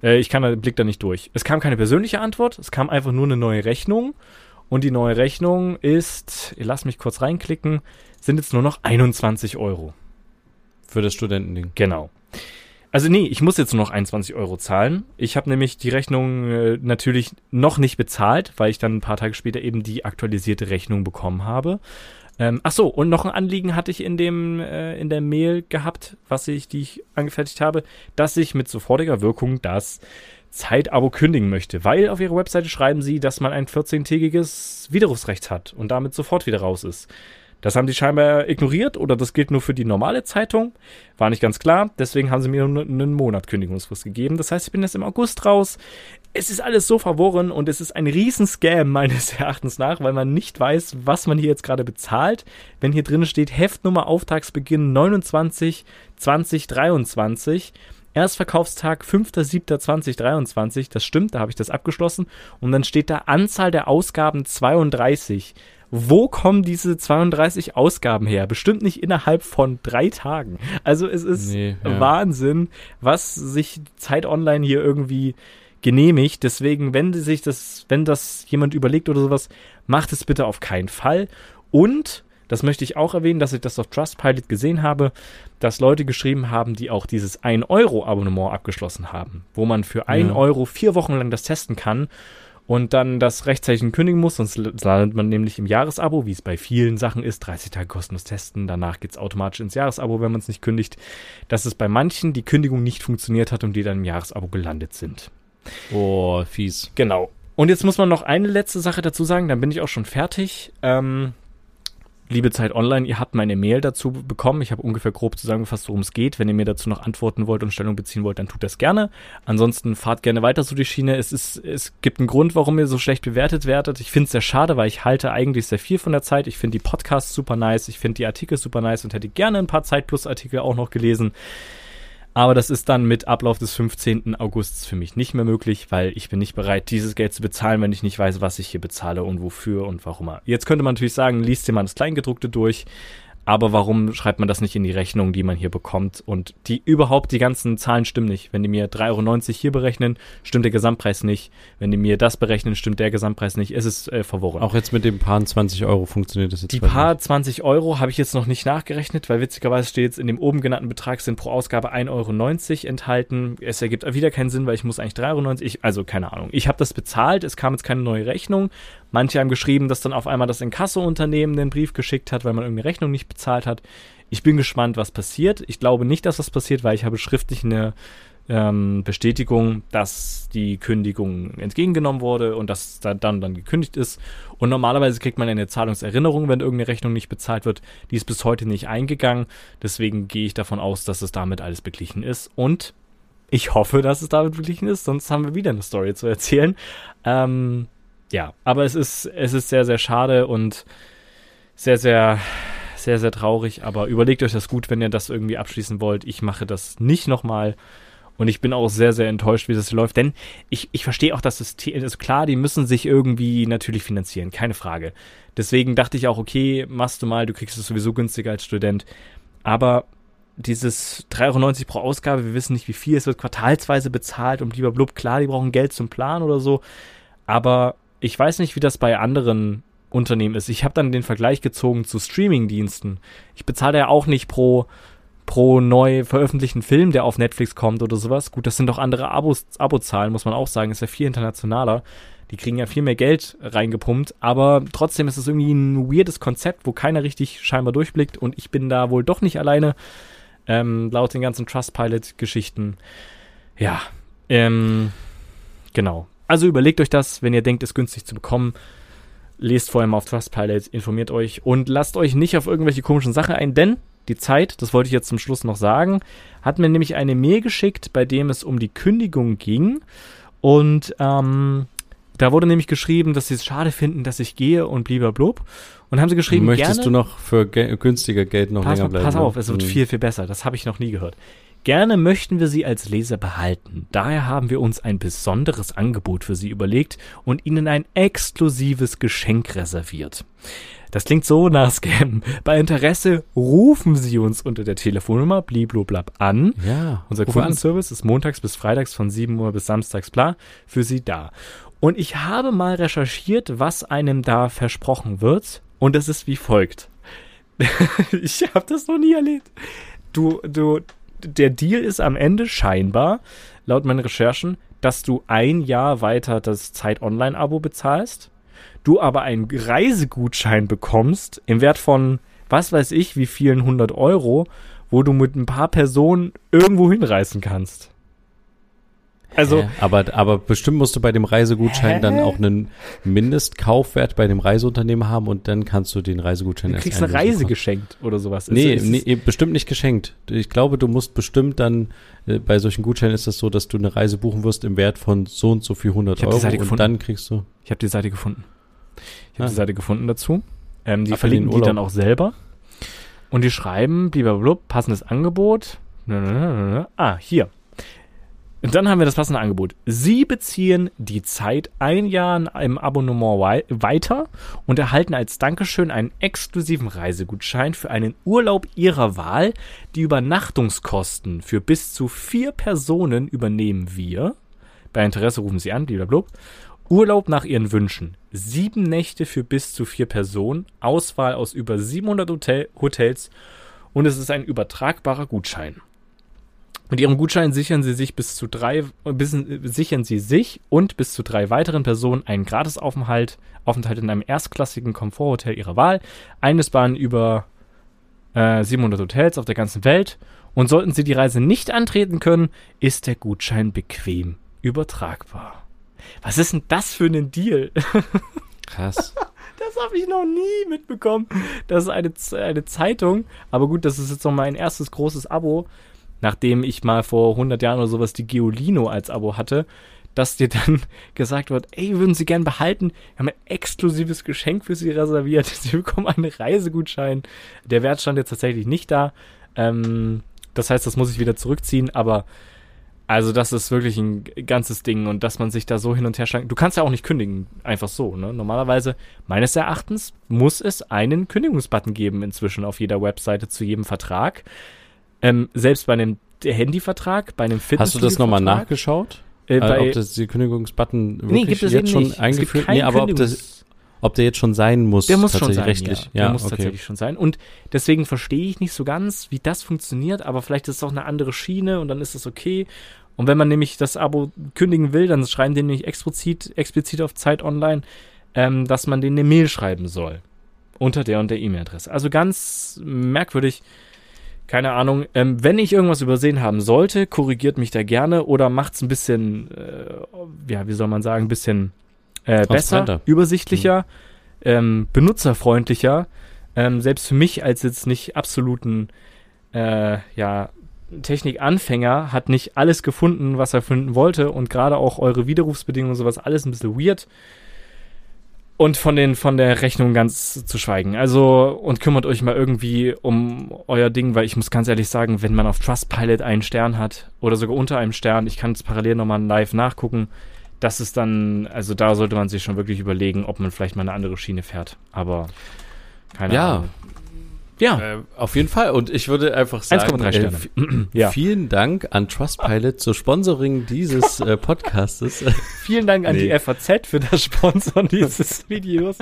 Äh, ich kann da, blick da nicht durch. Es kam keine persönliche Antwort, es kam einfach nur eine neue Rechnung. Und die neue Rechnung ist, lass mich kurz reinklicken, sind jetzt nur noch 21 Euro. Für das Studentending. Genau. Also nee, ich muss jetzt nur noch 21 Euro zahlen. Ich habe nämlich die Rechnung äh, natürlich noch nicht bezahlt, weil ich dann ein paar Tage später eben die aktualisierte Rechnung bekommen habe. Ähm, ach so, und noch ein Anliegen hatte ich in dem äh, in der Mail gehabt, was ich die ich angefertigt habe, dass ich mit sofortiger Wirkung das Zeitabo kündigen möchte, weil auf ihrer Webseite schreiben sie, dass man ein 14-tägiges Widerrufsrecht hat und damit sofort wieder raus ist. Das haben die scheinbar ignoriert oder das gilt nur für die normale Zeitung. War nicht ganz klar. Deswegen haben sie mir nur einen Monat Kündigungsfrist gegeben. Das heißt, ich bin jetzt im August raus. Es ist alles so verworren und es ist ein Riesenscam meines Erachtens nach, weil man nicht weiß, was man hier jetzt gerade bezahlt. Wenn hier drin steht Heftnummer Auftragsbeginn 29 2023. Erstverkaufstag 5.7.2023, das stimmt, da habe ich das abgeschlossen. Und dann steht da Anzahl der Ausgaben 32. Wo kommen diese 32 Ausgaben her? Bestimmt nicht innerhalb von drei Tagen. Also es ist Nee, ja. Wahnsinn, was sich Zeit Online hier irgendwie genehmigt. Deswegen, wenn sich das, wenn das jemand überlegt oder sowas, macht es bitte auf keinen Fall. Und das möchte ich auch erwähnen, dass ich das auf Trustpilot gesehen habe, dass Leute geschrieben haben, die auch dieses 1-Euro-Abonnement abgeschlossen haben, wo man für 1 Ja. Euro vier Wochen lang das testen kann und dann das rechtzeitig kündigen muss, sonst landet man nämlich im Jahresabo, wie es bei vielen Sachen ist, 30 Tage kostenlos testen, danach geht's automatisch ins Jahresabo, wenn man es nicht kündigt, dass es bei manchen die Kündigung nicht funktioniert hat und die dann im Jahresabo gelandet sind. Oh, fies. Genau. Und jetzt muss man noch eine letzte Sache dazu sagen, dann bin ich auch schon fertig. Ähm, liebe Zeit Online, ihr habt meine Mail dazu bekommen. Ich habe ungefähr grob zusammengefasst, worum es geht. Wenn ihr mir dazu noch antworten wollt und Stellung beziehen wollt, dann tut das gerne. Ansonsten fahrt gerne weiter so die Schiene. Es ist, es gibt einen Grund, warum ihr so schlecht bewertet werdet. Ich finde es sehr schade, weil ich halte eigentlich sehr viel von der Zeit. Ich finde die Podcasts super nice. Ich finde die Artikel super nice und hätte gerne ein paar Zeit Plus Artikel auch noch gelesen. Aber das ist dann mit Ablauf des 15. Augusts für mich nicht mehr möglich, weil ich bin nicht bereit, dieses Geld zu bezahlen, wenn ich nicht weiß, was ich hier bezahle und wofür und warum. Jetzt könnte man natürlich sagen, liest dir mal das Kleingedruckte durch. Aber warum schreibt man das nicht in die Rechnung, die man hier bekommt? Und die überhaupt, die ganzen Zahlen stimmen nicht. Wenn die mir 3,90 Euro hier berechnen, stimmt der Gesamtpreis nicht. Wenn die mir das berechnen, stimmt der Gesamtpreis nicht. Es ist äh, verworren. Auch jetzt mit dem paar 20 Euro funktioniert das jetzt Die paar 20 Euro habe ich jetzt noch nicht nachgerechnet, weil witzigerweise steht jetzt in dem oben genannten Betrag sind pro Ausgabe 1,90 Euro enthalten. Es ergibt wieder keinen Sinn, weil ich muss eigentlich 3,90 Euro. Also keine Ahnung. Ich habe das bezahlt, es kam jetzt keine neue Rechnung. Manche haben geschrieben, dass dann auf einmal das Inkasso-Unternehmen den Brief geschickt hat, weil man irgendeine Rechnung nicht bezahlt hat. Ich bin gespannt, was passiert. Ich glaube nicht, dass das passiert, weil ich habe schriftlich eine ähm, Bestätigung, dass die Kündigung entgegengenommen wurde und dass da dann, dann gekündigt ist. Und normalerweise kriegt man eine Zahlungserinnerung, wenn irgendeine Rechnung nicht bezahlt wird. Die ist bis heute nicht eingegangen. Deswegen gehe ich davon aus, dass es damit alles beglichen ist. Und ich hoffe, dass es damit beglichen ist, sonst haben wir wieder eine Story zu erzählen. Ähm, ja, aber es ist, es ist sehr, sehr schade und sehr, sehr, sehr, sehr traurig. Aber überlegt euch das gut, wenn ihr das irgendwie abschließen wollt. Ich mache das nicht nochmal. Und ich bin auch sehr, sehr enttäuscht, wie das läuft. Denn ich, ich verstehe auch das System. ist klar, die müssen sich irgendwie natürlich finanzieren, keine Frage. Deswegen dachte ich auch, okay, machst du mal, du kriegst es sowieso günstiger als Student. Aber dieses 3,90 Euro pro Ausgabe, wir wissen nicht wie viel, es wird quartalsweise bezahlt und lieber blub, klar, die brauchen Geld zum Plan oder so. Aber ich weiß nicht, wie das bei anderen Unternehmen ist. Ich habe dann den Vergleich gezogen zu Streaming-Diensten. Ich bezahle ja auch nicht pro, pro neu veröffentlichten Film, der auf Netflix kommt oder sowas. Gut, das sind doch andere Abos, Abozahlen, muss man auch sagen. Ist ja viel internationaler. Die kriegen ja viel mehr Geld reingepumpt, aber trotzdem ist es irgendwie ein weirdes Konzept, wo keiner richtig scheinbar durchblickt und ich bin da wohl doch nicht alleine, ähm, laut den ganzen Trustpilot-Geschichten. Ja, ähm, genau. Also überlegt euch das, wenn ihr denkt, es günstig zu bekommen. Lest vorher mal auf Trustpilot, informiert euch und lasst euch nicht auf irgendwelche komischen Sachen ein, denn die Zeit, das wollte ich jetzt zum Schluss noch sagen, hat mir nämlich eine Mail geschickt, bei dem es um die Kündigung ging. Und ähm, da wurde nämlich geschrieben, dass sie es schade finden, dass ich gehe und blub. Und haben sie geschrieben, Möchtest gerne, du noch für ge günstiger Geld noch pass, länger bleiben? Pass ne? auf, es wird Mhm. viel, viel besser. Das habe ich noch nie gehört. Gerne möchten wir Sie als Leser behalten. Daher haben wir uns ein besonderes Angebot für Sie überlegt und Ihnen ein exklusives Geschenk reserviert. Das klingt so nach Scam. Bei Interesse rufen Sie uns unter der Telefonnummer blibloblab an. Ja, Unser an. Kundenservice ist montags bis freitags von 7 Uhr bis samstags bla für Sie da. Und ich habe mal recherchiert, was einem da versprochen wird. Und es ist wie folgt. ich habe das noch nie erlebt. Du, du, der Deal ist am Ende scheinbar, laut meinen Recherchen, dass du ein Jahr weiter das Zeit-Online-Abo bezahlst, du aber einen Reisegutschein bekommst im Wert von, was weiß ich, wie vielen hundert Euro, wo du mit ein paar Personen irgendwo hinreisen kannst. Also, Hä? aber, aber bestimmt musst du bei dem Reisegutschein Hä? dann auch einen Mindestkaufwert bei dem Reiseunternehmen haben und dann kannst du den Reisegutschein du kriegst eine. Reise geschenkt oder sowas. Nee, ist- nee, bestimmt nicht geschenkt. Ich glaube, du musst bestimmt dann, äh, bei solchen Gutscheinen ist das so, dass du eine Reise buchen wirst im Wert von so und so viel 100 Ich hab die Euro Seite und gefunden. dann kriegst du. Ich habe die Seite gefunden. Ich habe Ah. die Seite gefunden dazu. Ähm, die Ab in verlinken die dann auch selber. Und die schreiben, blub, passendes Angebot. Ah, hier. Und dann haben wir das passende Angebot. Sie beziehen die Zeit ein Jahr im Abonnement wei weiter und erhalten als Dankeschön einen exklusiven Reisegutschein für einen Urlaub Ihrer Wahl. Die Übernachtungskosten für bis zu vier Personen übernehmen wir. Bei Interesse rufen Sie an, blablabla. Urlaub nach Ihren Wünschen. Sieben Nächte für bis zu vier Personen. Auswahl aus über 700 Hotel Hotels. Und es ist ein übertragbarer Gutschein. Mit Ihrem Gutschein sichern Sie sich bis zu drei, bis, sichern Sie sich und bis zu drei weiteren Personen einen Gratisaufenthalt Aufenthalt in einem erstklassigen Komforthotel Ihrer Wahl. Eines waren über äh, 700 Hotels auf der ganzen Welt. Und sollten Sie die Reise nicht antreten können, ist der Gutschein bequem übertragbar. Was ist denn das für ein Deal? Krass. Das habe ich noch nie mitbekommen. Das ist eine, eine Zeitung. Aber gut, das ist jetzt noch mein erstes großes Abo, nachdem ich mal vor 100 Jahren oder sowas die Geolino als Abo hatte, dass dir dann gesagt wird, ey, würden Sie gern behalten? Wir haben ein exklusives Geschenk für Sie reserviert. Sie bekommen einen Reisegutschein. Der Wert stand jetzt tatsächlich nicht da. Ähm, das heißt, das muss ich wieder zurückziehen, aber Also das ist wirklich ein ganzes Ding und dass man sich da so hin und her schlankt. Du kannst ja auch nicht kündigen, einfach so. Ne? Normalerweise, meines Erachtens, muss es einen Kündigungsbutton geben inzwischen auf jeder Webseite zu jedem Vertrag. Ähm, selbst bei einem Handyvertrag, bei einem Fitness. Hast du das nochmal nachgeschaut? Äh, Äh, bei, ob das die Kündigungsbutton wirklich nee, gibt es jetzt schon nicht. Eingeführt? Nee, aber ob, das, ob der jetzt schon sein muss, Der muss schon tatsächlich sein, rechtlich. ja. Der muss okay. tatsächlich schon sein. Und deswegen verstehe ich nicht so ganz, wie das funktioniert, aber vielleicht ist es auch eine andere Schiene und dann ist es okay. Und wenn man nämlich das Abo kündigen will, dann schreiben die nämlich explizit, explizit auf Zeit Online, ähm, dass man denen eine Mail schreiben soll. Unter der und der E-Mail-Adresse. Also ganz merkwürdig. Keine Ahnung. Ähm, wenn ich irgendwas übersehen haben sollte, korrigiert mich da gerne oder macht es ein bisschen, äh, ja, wie soll man sagen, ein bisschen äh, besser, Transparenter. übersichtlicher, ähm, benutzerfreundlicher. Ähm, selbst für mich als jetzt nicht absoluten, äh, ja, Technikanfänger hat nicht alles gefunden, was er finden wollte und gerade auch eure Widerrufsbedingungen und sowas alles ein bisschen weird. Und von den, von der Rechnung ganz zu schweigen. Also, und kümmert euch mal irgendwie um euer Ding, weil ich muss ganz ehrlich sagen, wenn man auf Trustpilot einen Stern hat oder sogar unter einem Stern, ich kann es parallel nochmal live nachgucken, das ist dann, also da sollte man sich schon wirklich überlegen, ob man vielleicht mal eine andere Schiene fährt. Aber keine Ja. Ahnung. Ja, Äh, auf jeden Fall. Und ich würde einfach sagen, 1,3 Sterne. f- ja. vielen Dank an Trustpilot zur Sponsoring dieses äh, Podcastes. Vielen Dank an Nee. die FAZ für das Sponsoren dieses Videos.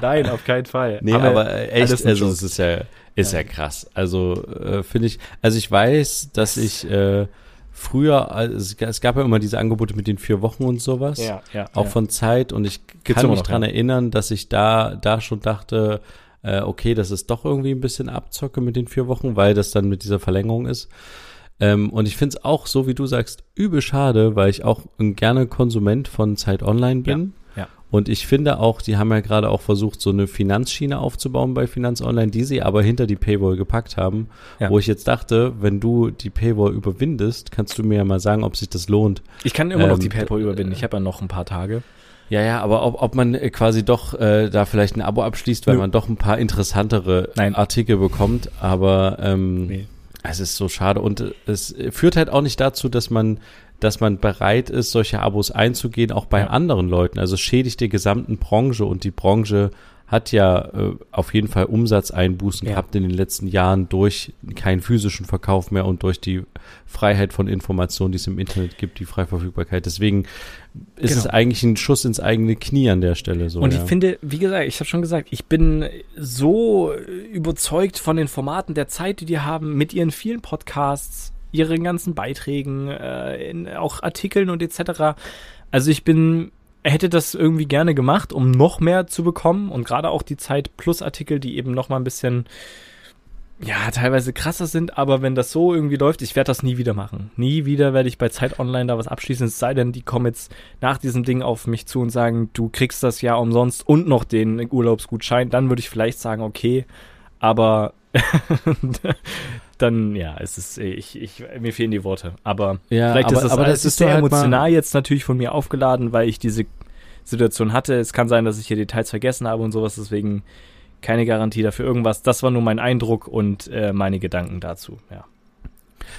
Nein, auf keinen Fall. Nee, Haben wir aber äh, echt, also es ist ja, ist ja, krass. Also äh, finde ich, also ich weiß, dass ich äh, früher, also es, ga- es gab ja immer diese Angebote mit den vier Wochen und sowas, ja, ja, auch ja. von Zeit und ich Gibt's kann mich dran ja. erinnern, dass ich da, da schon dachte, äh, okay, das ist doch irgendwie ein bisschen Abzocke mit den vier Wochen, weil das dann mit dieser Verlängerung ist. Ähm, und ich finde es auch, so wie du sagst, übel schade, weil ich auch ein gerne Konsument von Zeit Online bin. Ja, ja. Und ich finde auch, die haben ja gerade auch versucht, so eine Finanzschiene aufzubauen bei Finanz Online, die sie aber hinter die Paywall gepackt haben. Ja. Wo ich jetzt dachte, wenn du die Paywall überwindest, kannst du mir ja mal sagen, ob sich das lohnt. Ich kann immer noch Ähm, die PayPal überwinden. Ich habe ja noch ein paar Tage. Ja, ja, aber ob, ob man äh, quasi doch äh, da vielleicht ein Abo abschließt, weil Nö. man doch ein paar interessantere Nein. Artikel bekommt, aber ähm, Nee. es ist so schade und äh, es führt halt auch nicht dazu, dass man dass man bereit ist, solche Abos einzugehen, auch bei Ja. anderen Leuten. Also schädigt die gesamten Branche und die Branche hat ja äh, auf jeden Fall Umsatzeinbußen Ja. gehabt in den letzten Jahren durch keinen physischen Verkauf mehr und durch die Freiheit von Informationen, die es im Internet gibt, die Freiverfügbarkeit. Deswegen ist Genau. es eigentlich ein Schuss ins eigene Knie an der Stelle. So, Und ja. ich finde, wie gesagt, ich habe schon gesagt, ich bin so überzeugt von den Formaten der Zeit, die die haben, mit ihren vielen Podcasts, ihren ganzen Beiträgen, äh, in, auch Artikeln und etc. Also ich bin, hätte das irgendwie gerne gemacht, um noch mehr zu bekommen und gerade auch die Zeit Plus Artikel, die eben noch mal ein bisschen ja, teilweise krasser sind, aber wenn das so irgendwie läuft, ich werde das nie wieder machen. Nie wieder werde ich bei Zeit Online da was abschließen, es sei denn, die kommen jetzt nach diesem Ding auf mich zu und sagen, du kriegst das ja umsonst und noch den Urlaubsgutschein, dann würde ich vielleicht sagen, okay, aber dann, ja, es ist, ich, ich, mir fehlen die Worte, aber ja, vielleicht aber, ist das, aber das ist sehr halt emotional jetzt natürlich von mir aufgeladen, weil ich diese Situation hatte. Es kann sein, dass ich hier Details vergessen habe und sowas, deswegen keine Garantie dafür irgendwas. Das war nur mein Eindruck und äh, meine Gedanken dazu, ja.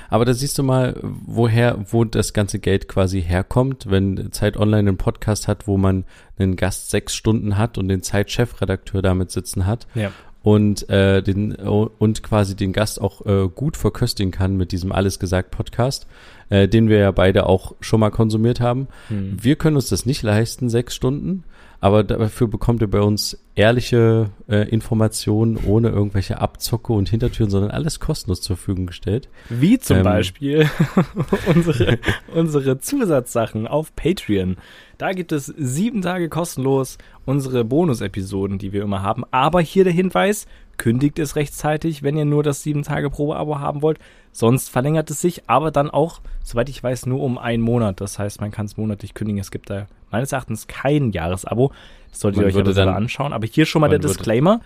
Aber da siehst du mal, woher, wo das ganze Geld quasi herkommt, wenn Zeit Online einen Podcast hat, wo man einen Gast sechs Stunden hat und den Zeit-Chefredakteur damit sitzen hat Ja. und äh, den und quasi den Gast auch äh, gut verköstigen kann mit diesem Alles gesagt Podcast, äh, den wir ja beide auch schon mal konsumiert haben. Hm. Wir können uns das nicht leisten, sechs Stunden, aber dafür bekommt ihr bei uns ehrliche äh, Informationen ohne irgendwelche Abzocke und Hintertüren, sondern alles kostenlos zur Verfügung gestellt. Wie zum Ähm. Beispiel unsere, unsere Zusatzsachen auf Patreon. Da gibt es sieben Tage kostenlos unsere Bonus-Episoden, die wir immer haben. Aber hier der Hinweis, kündigt es rechtzeitig, wenn ihr nur das sieben Tage Probe-Abo haben wollt. Sonst verlängert es sich, aber dann auch, soweit ich weiß, nur um einen Monat. Das heißt, man kann es monatlich kündigen. Es gibt da meines Erachtens kein Jahresabo. Das solltet ihr euch aber selber anschauen. Aber hier schon mal der Disclaimer.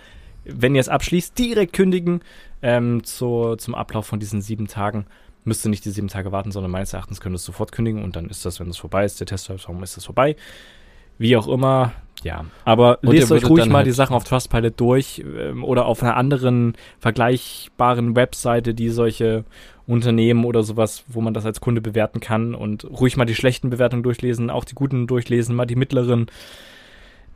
Wenn ihr es abschließt, direkt kündigen ähm, zu, zum Ablauf von diesen sieben Tagen. Müsst ihr nicht die sieben Tage warten, sondern meines Erachtens könnt ihr es sofort kündigen und dann ist das, wenn es vorbei ist, der Testzeitraum ist es vorbei. Wie auch immer, ja. Aber Und lest euch ruhig mal halt- die Sachen auf Trustpilot durch ähm, oder auf einer anderen vergleichbaren Webseite, die solche Unternehmen oder sowas, wo man das als Kunde bewerten kann und ruhig mal die schlechten Bewertungen durchlesen, auch die guten durchlesen, mal die mittleren.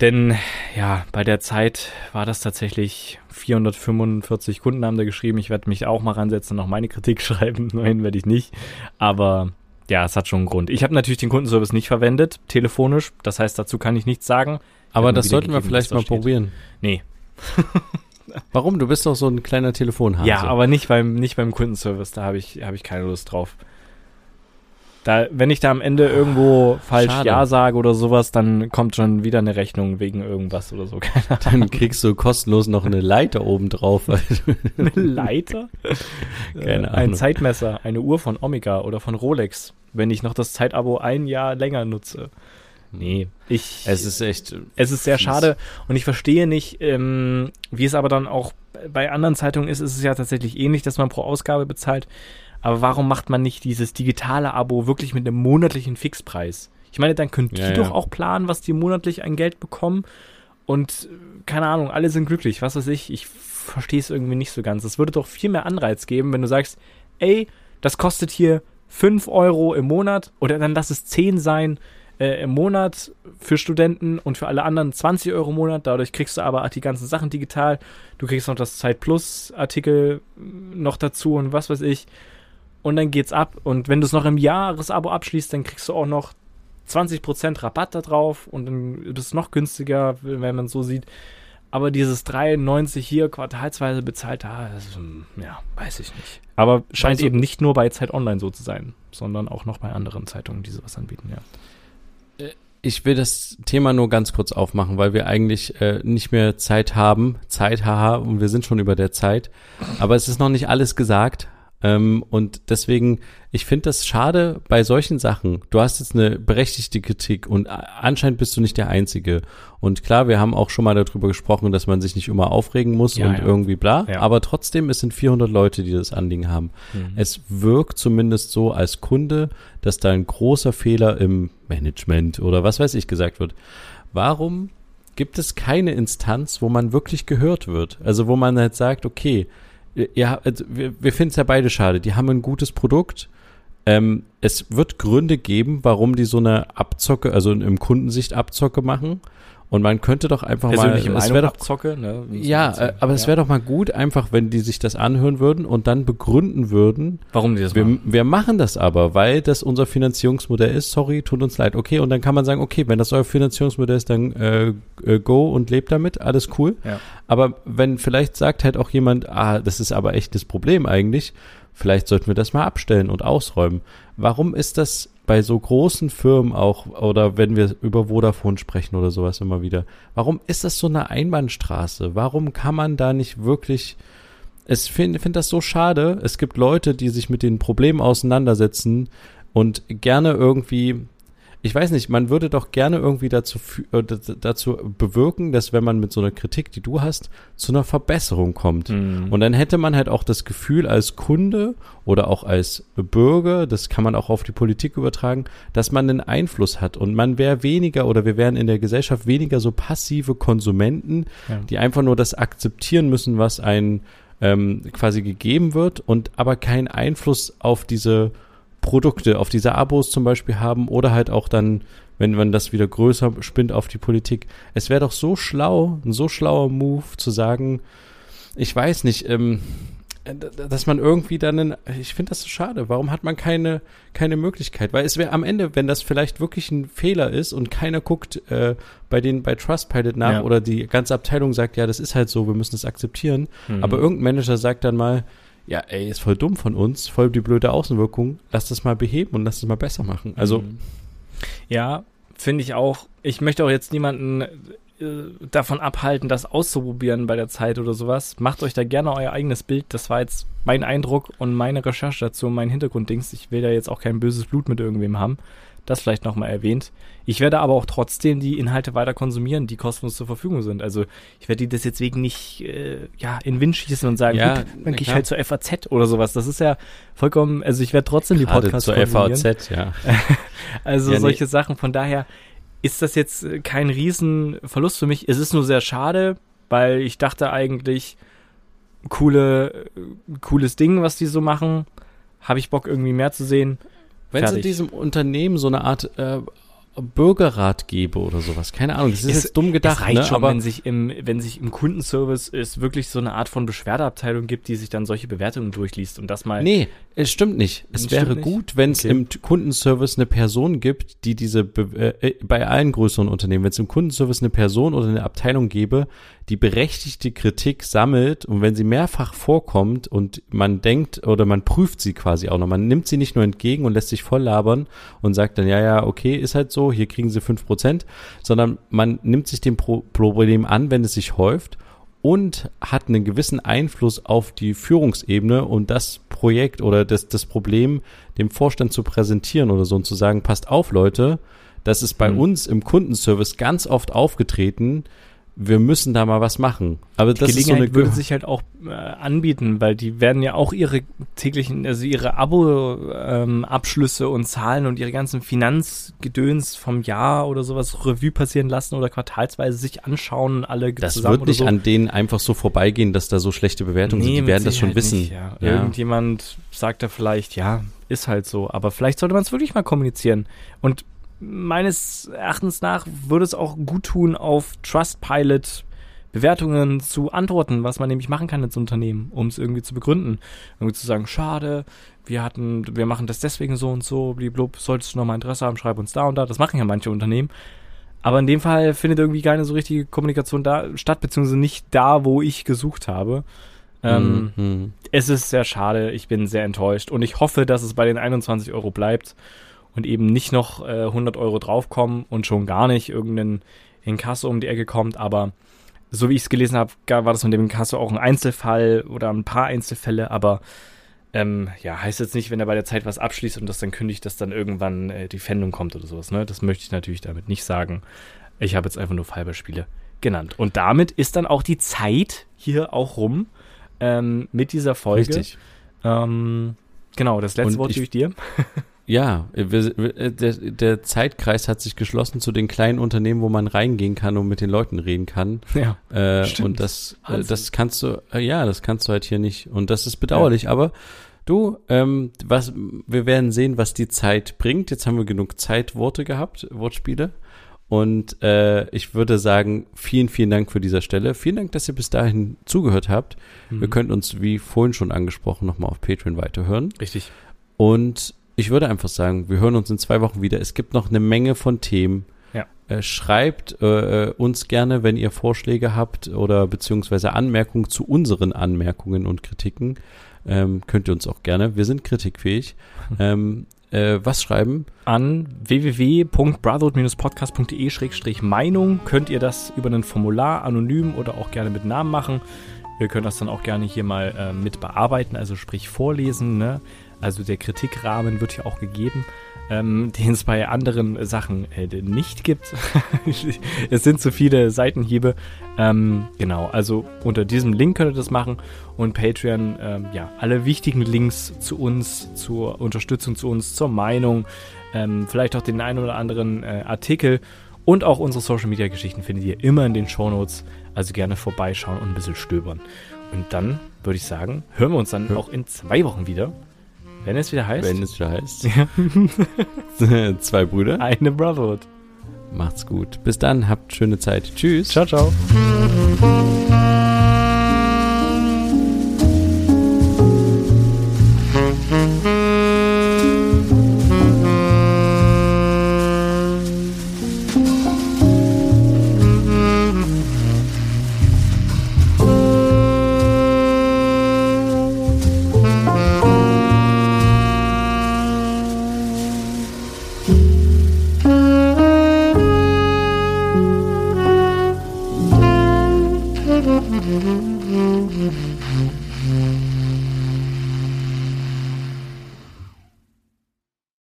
Denn ja, bei der Zeit war das tatsächlich 445 Kunden haben da geschrieben. Ich werde mich auch mal ransetzen und noch meine Kritik schreiben. Nein, werde ich nicht. Aber ja, es hat schon einen Grund. Ich habe natürlich den Kundenservice nicht verwendet, telefonisch. Das heißt, dazu kann ich nichts sagen. Aber das sollten wir vielleicht mal steht. probieren. Nee. Warum? Du bist doch so ein kleiner Telefonhase. Ja, aber nicht beim, nicht beim Kundenservice. Da habe ich, hab ich keine Lust drauf. Da, wenn ich da am Ende irgendwo falsch Schade. Ja sage oder sowas, dann kommt schon wieder eine Rechnung wegen irgendwas oder so. Ahnung. Dann kriegst du kostenlos noch eine Leiter oben drauf. Eine Leiter? Keine Äh, Ein Ahnung. Zeitmesser, eine Uhr von Omega oder von Rolex, wenn ich noch das Zeitabo ein Jahr länger nutze. Nee, ich. es ist echt. es ist sehr fies. schade und ich verstehe nicht, ähm, wie es aber dann auch bei anderen Zeitungen ist, ist es ja tatsächlich ähnlich, dass man pro Ausgabe bezahlt. Aber warum macht man nicht dieses digitale Abo wirklich mit einem monatlichen Fixpreis? Ich meine, dann könnt Ja, ihr ja. doch auch planen, was die monatlich an Geld bekommen. Und keine Ahnung, alle sind glücklich, was weiß ich. Ich verstehe es irgendwie nicht so ganz. Es würde doch viel mehr Anreiz geben, wenn du sagst, ey, das kostet hier 5 Euro im Monat oder dann lass es 10 sein äh, im Monat für Studenten und für alle anderen 20 Euro im Monat. Dadurch kriegst du aber die ganzen Sachen digital. Du kriegst noch das Zeit Plus Artikel mm, noch dazu und was weiß ich. Und dann geht's ab. Und wenn du es noch im Jahresabo abschließt, dann kriegst du auch noch 20% Rabatt da drauf und dann ist es noch günstiger, wenn man es so sieht. Aber dieses 93 hier quartalsweise bezahlt, da, das, ähm, ja, weiß ich nicht. Aber scheint Also- eben nicht nur bei Zeit Online so zu sein, sondern auch noch bei anderen Zeitungen, die sowas anbieten, ja. Ich will das Thema nur ganz kurz aufmachen, weil wir eigentlich äh, nicht mehr Zeit haben. Zeit, haha, und wir sind schon über der Zeit. Aber es ist noch nicht alles gesagt. Ähm, und deswegen, ich finde das schade bei solchen Sachen. Du hast jetzt eine berechtigte Kritik und anscheinend bist du nicht der Einzige. Und klar, wir haben auch schon mal darüber gesprochen, dass man sich nicht immer aufregen muss Ja, und ja. irgendwie bla. Ja. Aber trotzdem, es sind 400 Leute, die das Anliegen haben. Es wirkt zumindest so als Kunde, dass da ein großer Fehler im Management oder was weiß ich gesagt wird. Warum gibt es keine Instanz, wo man wirklich gehört wird? Also wo man halt sagt, okay, ja, also wir, wir finden es ja beide schade. Die haben ein gutes Produkt. Ähm, es wird Gründe geben, warum die so eine Abzocke, also im Kundensicht Abzocke machen. Und man könnte doch einfach Persönliche mal, es Meinung wäre doch abzocke, ne? es ja, äh, aber es wäre doch mal gut, einfach, wenn die sich das anhören würden und dann begründen würden, Warum die das wir, machen? wir machen das aber, weil das unser Finanzierungsmodell ist. Sorry, tut uns leid. Okay, und dann kann man sagen, okay, wenn das euer Finanzierungsmodell ist, dann äh, äh, go und lebt damit, alles cool. Ja. Aber wenn vielleicht sagt halt auch jemand, ah, das ist aber echt das Problem eigentlich, vielleicht sollten wir das mal abstellen und ausräumen. Warum ist das bei so großen Firmen auch, oder wenn wir über Vodafone sprechen oder sowas immer wieder, warum ist das so eine Einbahnstraße? Warum kann man da nicht wirklich es finde find das so schade. Es gibt Leute, die sich mit den Problemen auseinandersetzen und gerne irgendwie, ich weiß nicht, man würde doch gerne irgendwie dazu, äh, dazu bewirken, dass wenn man mit so einer Kritik, die du hast, zu einer Verbesserung kommt. Mhm. Und dann hätte man halt auch das Gefühl als Kunde oder auch als Bürger, das kann man auch auf die Politik übertragen, dass man einen Einfluss hat und man wäre weniger oder wir wären in der Gesellschaft weniger so passive Konsumenten, Ja. die einfach nur das akzeptieren müssen, was einen ähm, quasi gegeben wird und aber keinen Einfluss auf diese Produkte, auf diese Abos zum Beispiel haben oder halt auch dann, wenn man das wieder größer spinnt auf die Politik. Es wäre doch so schlau, ein so schlauer Move zu sagen, ich weiß nicht, ähm, äh, dass man irgendwie dann, einen, ich finde das so schade. Warum hat man keine keine Möglichkeit? Weil es wäre am Ende, wenn das vielleicht wirklich ein Fehler ist und keiner guckt äh, bei den bei Trustpilot nach Ja. oder die ganze Abteilung sagt, ja, das ist halt so, wir müssen es akzeptieren. Mhm. Aber irgendein Manager sagt dann mal, ja, ey, ist voll dumm von uns, voll die blöde Außenwirkung, lass das mal beheben und lass das mal besser machen. Also Mhm. Ja, finde ich auch. Ich möchte auch jetzt niemanden äh, davon abhalten, das auszuprobieren bei der Zeit oder sowas. Macht euch da gerne euer eigenes Bild. Das war jetzt mein Eindruck und meine Recherche dazu, mein Hintergrunddings. Ich will da jetzt auch kein böses Blut mit irgendwem haben. Das vielleicht nochmal erwähnt. Ich werde aber auch trotzdem die Inhalte weiter konsumieren, die kostenlos zur Verfügung sind. Also ich werde die deswegen nicht äh, ja, in Wind schießen und sagen, Ja, gut, dann gehe ich halt zur FAZ oder sowas. Das ist ja vollkommen, also ich werde trotzdem die gerade Podcasts zur konsumieren. FAZ, ja. Also Ja, nee. solche Sachen. Von daher ist das jetzt äh, kein Riesenverlust für mich. Es ist nur sehr schade, weil ich dachte eigentlich, coole, äh, cooles Ding, was die so machen. habe ich Bock irgendwie mehr zu sehen. Wenn es in diesem Unternehmen so eine Art äh, Bürgerrat gäbe oder sowas, keine Ahnung, das ist Es- jetzt dumm gedacht, es reicht ne? schon, aber wenn sich im, wenn sich im Kundenservice es wirklich so eine Art von Beschwerdeabteilung gibt, die sich dann solche Bewertungen durchliest und das mal. Nee, es stimmt nicht. Es wäre nicht? gut, wenn es Okay. im Kundenservice eine Person gibt, die diese, Be äh, äh, bei allen größeren Unternehmen, wenn es im Kundenservice eine Person oder eine Abteilung gäbe, die berechtigte Kritik sammelt und wenn sie mehrfach vorkommt und man denkt oder man prüft sie quasi auch noch, man nimmt sie nicht nur entgegen und lässt sich voll labern und sagt dann, ja, ja, okay, ist halt so, hier kriegen sie fünf Prozent, sondern man nimmt sich dem Pro Problem an, wenn es sich häuft und hat einen gewissen Einfluss auf die Führungsebene und das Projekt oder das, das Problem dem Vorstand zu präsentieren oder so und zu sagen, passt auf, Leute, das ist bei Hm. uns im Kundenservice ganz oft aufgetreten, wir müssen da mal was machen. Aber das die ist so eine würde sich halt auch äh, anbieten, weil die werden ja auch ihre täglichen, also ihre Abo-Abschlüsse und Zahlen und ihre ganzen Finanzgedöns vom Jahr oder sowas Revue passieren lassen oder quartalsweise sich anschauen alle das zusammen wird nicht so. an denen einfach so vorbeigehen, dass da so schlechte Bewertungen sind. Die werden das schon Sicherheit wissen. Nicht, ja. Ja. Irgendjemand sagt da vielleicht, ja, ist halt so. Aber vielleicht sollte man es wirklich mal kommunizieren. Und meines Erachtens nach würde es auch gut tun, auf Trustpilot Bewertungen zu antworten, was man nämlich machen kann als Unternehmen, um es irgendwie zu begründen. Irgendwie zu sagen, schade, wir hatten, wir machen das deswegen so und so, bliblub, solltest du noch mal Interesse haben, schreib uns da und da. Das machen ja manche Unternehmen. Aber in dem Fall findet irgendwie keine so richtige Kommunikation da statt, beziehungsweise nicht da, wo ich gesucht habe. Ähm, Mhm. es ist sehr schade, ich bin sehr enttäuscht und ich hoffe, dass es bei den 21 Euro bleibt und eben nicht noch äh, 100 Euro draufkommen und schon gar nicht irgendein Inkasso um die Ecke kommt, aber so wie ich es gelesen habe, war das mit dem Inkasso auch ein Einzelfall oder ein paar Einzelfälle, aber ähm, ja, heißt jetzt nicht, wenn er bei der Zeit was abschließt und das dann kündigt, dass dann irgendwann äh, die Pfändung kommt oder sowas, ne? Das möchte ich natürlich damit nicht sagen. Ich habe jetzt einfach nur Fallbeispiele genannt. Und damit ist dann auch die Zeit hier auch rum ähm, mit dieser Folge. Richtig. Ähm, genau, das letzte Und Wort ich- gebe ich dir. Ja, äh, der, der Zeitkreis hat sich geschlossen zu den kleinen Unternehmen, wo man reingehen kann und mit den Leuten reden kann. Ja. Äh, Stimmt. und das, äh, Wahnsinn. das kannst du, äh, ja, das kannst du halt hier nicht. Und das ist bedauerlich. Aber du, ähm, was, wir werden sehen, was die Zeit bringt. Jetzt haben wir genug Zeitworte gehabt, Wortspiele. Und äh, ich würde sagen, vielen, vielen Dank für dieser Stelle. Vielen Dank, dass ihr bis dahin zugehört habt. Mhm. Wir könnten uns, wie vorhin schon angesprochen, nochmal auf Patreon weiterhören. Richtig. Und ich würde einfach sagen, wir hören uns in zwei Wochen wieder. Es gibt noch eine Menge von Themen. Ja. Äh, schreibt äh, uns gerne, wenn ihr Vorschläge habt oder beziehungsweise Anmerkungen zu unseren Anmerkungen und Kritiken. Ähm, könnt ihr uns auch gerne. Wir sind kritikfähig. ähm, äh, was schreiben? An www.brotherhood-podcast.de-meinung könnt ihr das über ein Formular anonym oder auch gerne mit Namen machen. Wir können das dann auch gerne hier mal äh, mit bearbeiten, also sprich vorlesen. Ne? Also der Kritikrahmen wird ja auch gegeben, ähm, den es bei anderen Sachen äh, nicht gibt. es sind zu viele Seitenhiebe. Ähm, genau, also unter diesem Link könnt ihr das machen und Patreon, ähm, ja, alle wichtigen Links zu uns, zur Unterstützung zu uns, zur Meinung, ähm, vielleicht auch den einen oder anderen äh, Artikel und auch unsere Social Media Geschichten findet ihr immer in den Shownotes. Also gerne vorbeischauen und ein bisschen stöbern. Und dann würde ich sagen, hören wir uns dann auch in zwei Wochen wieder, wenn es wieder heißt, Wenn es schon heißt. Ja. Zwei Brüder. eine Brotherhood. Macht's gut. Bis dann. Habt schöne Zeit. Tschüss. Ciao, ciao.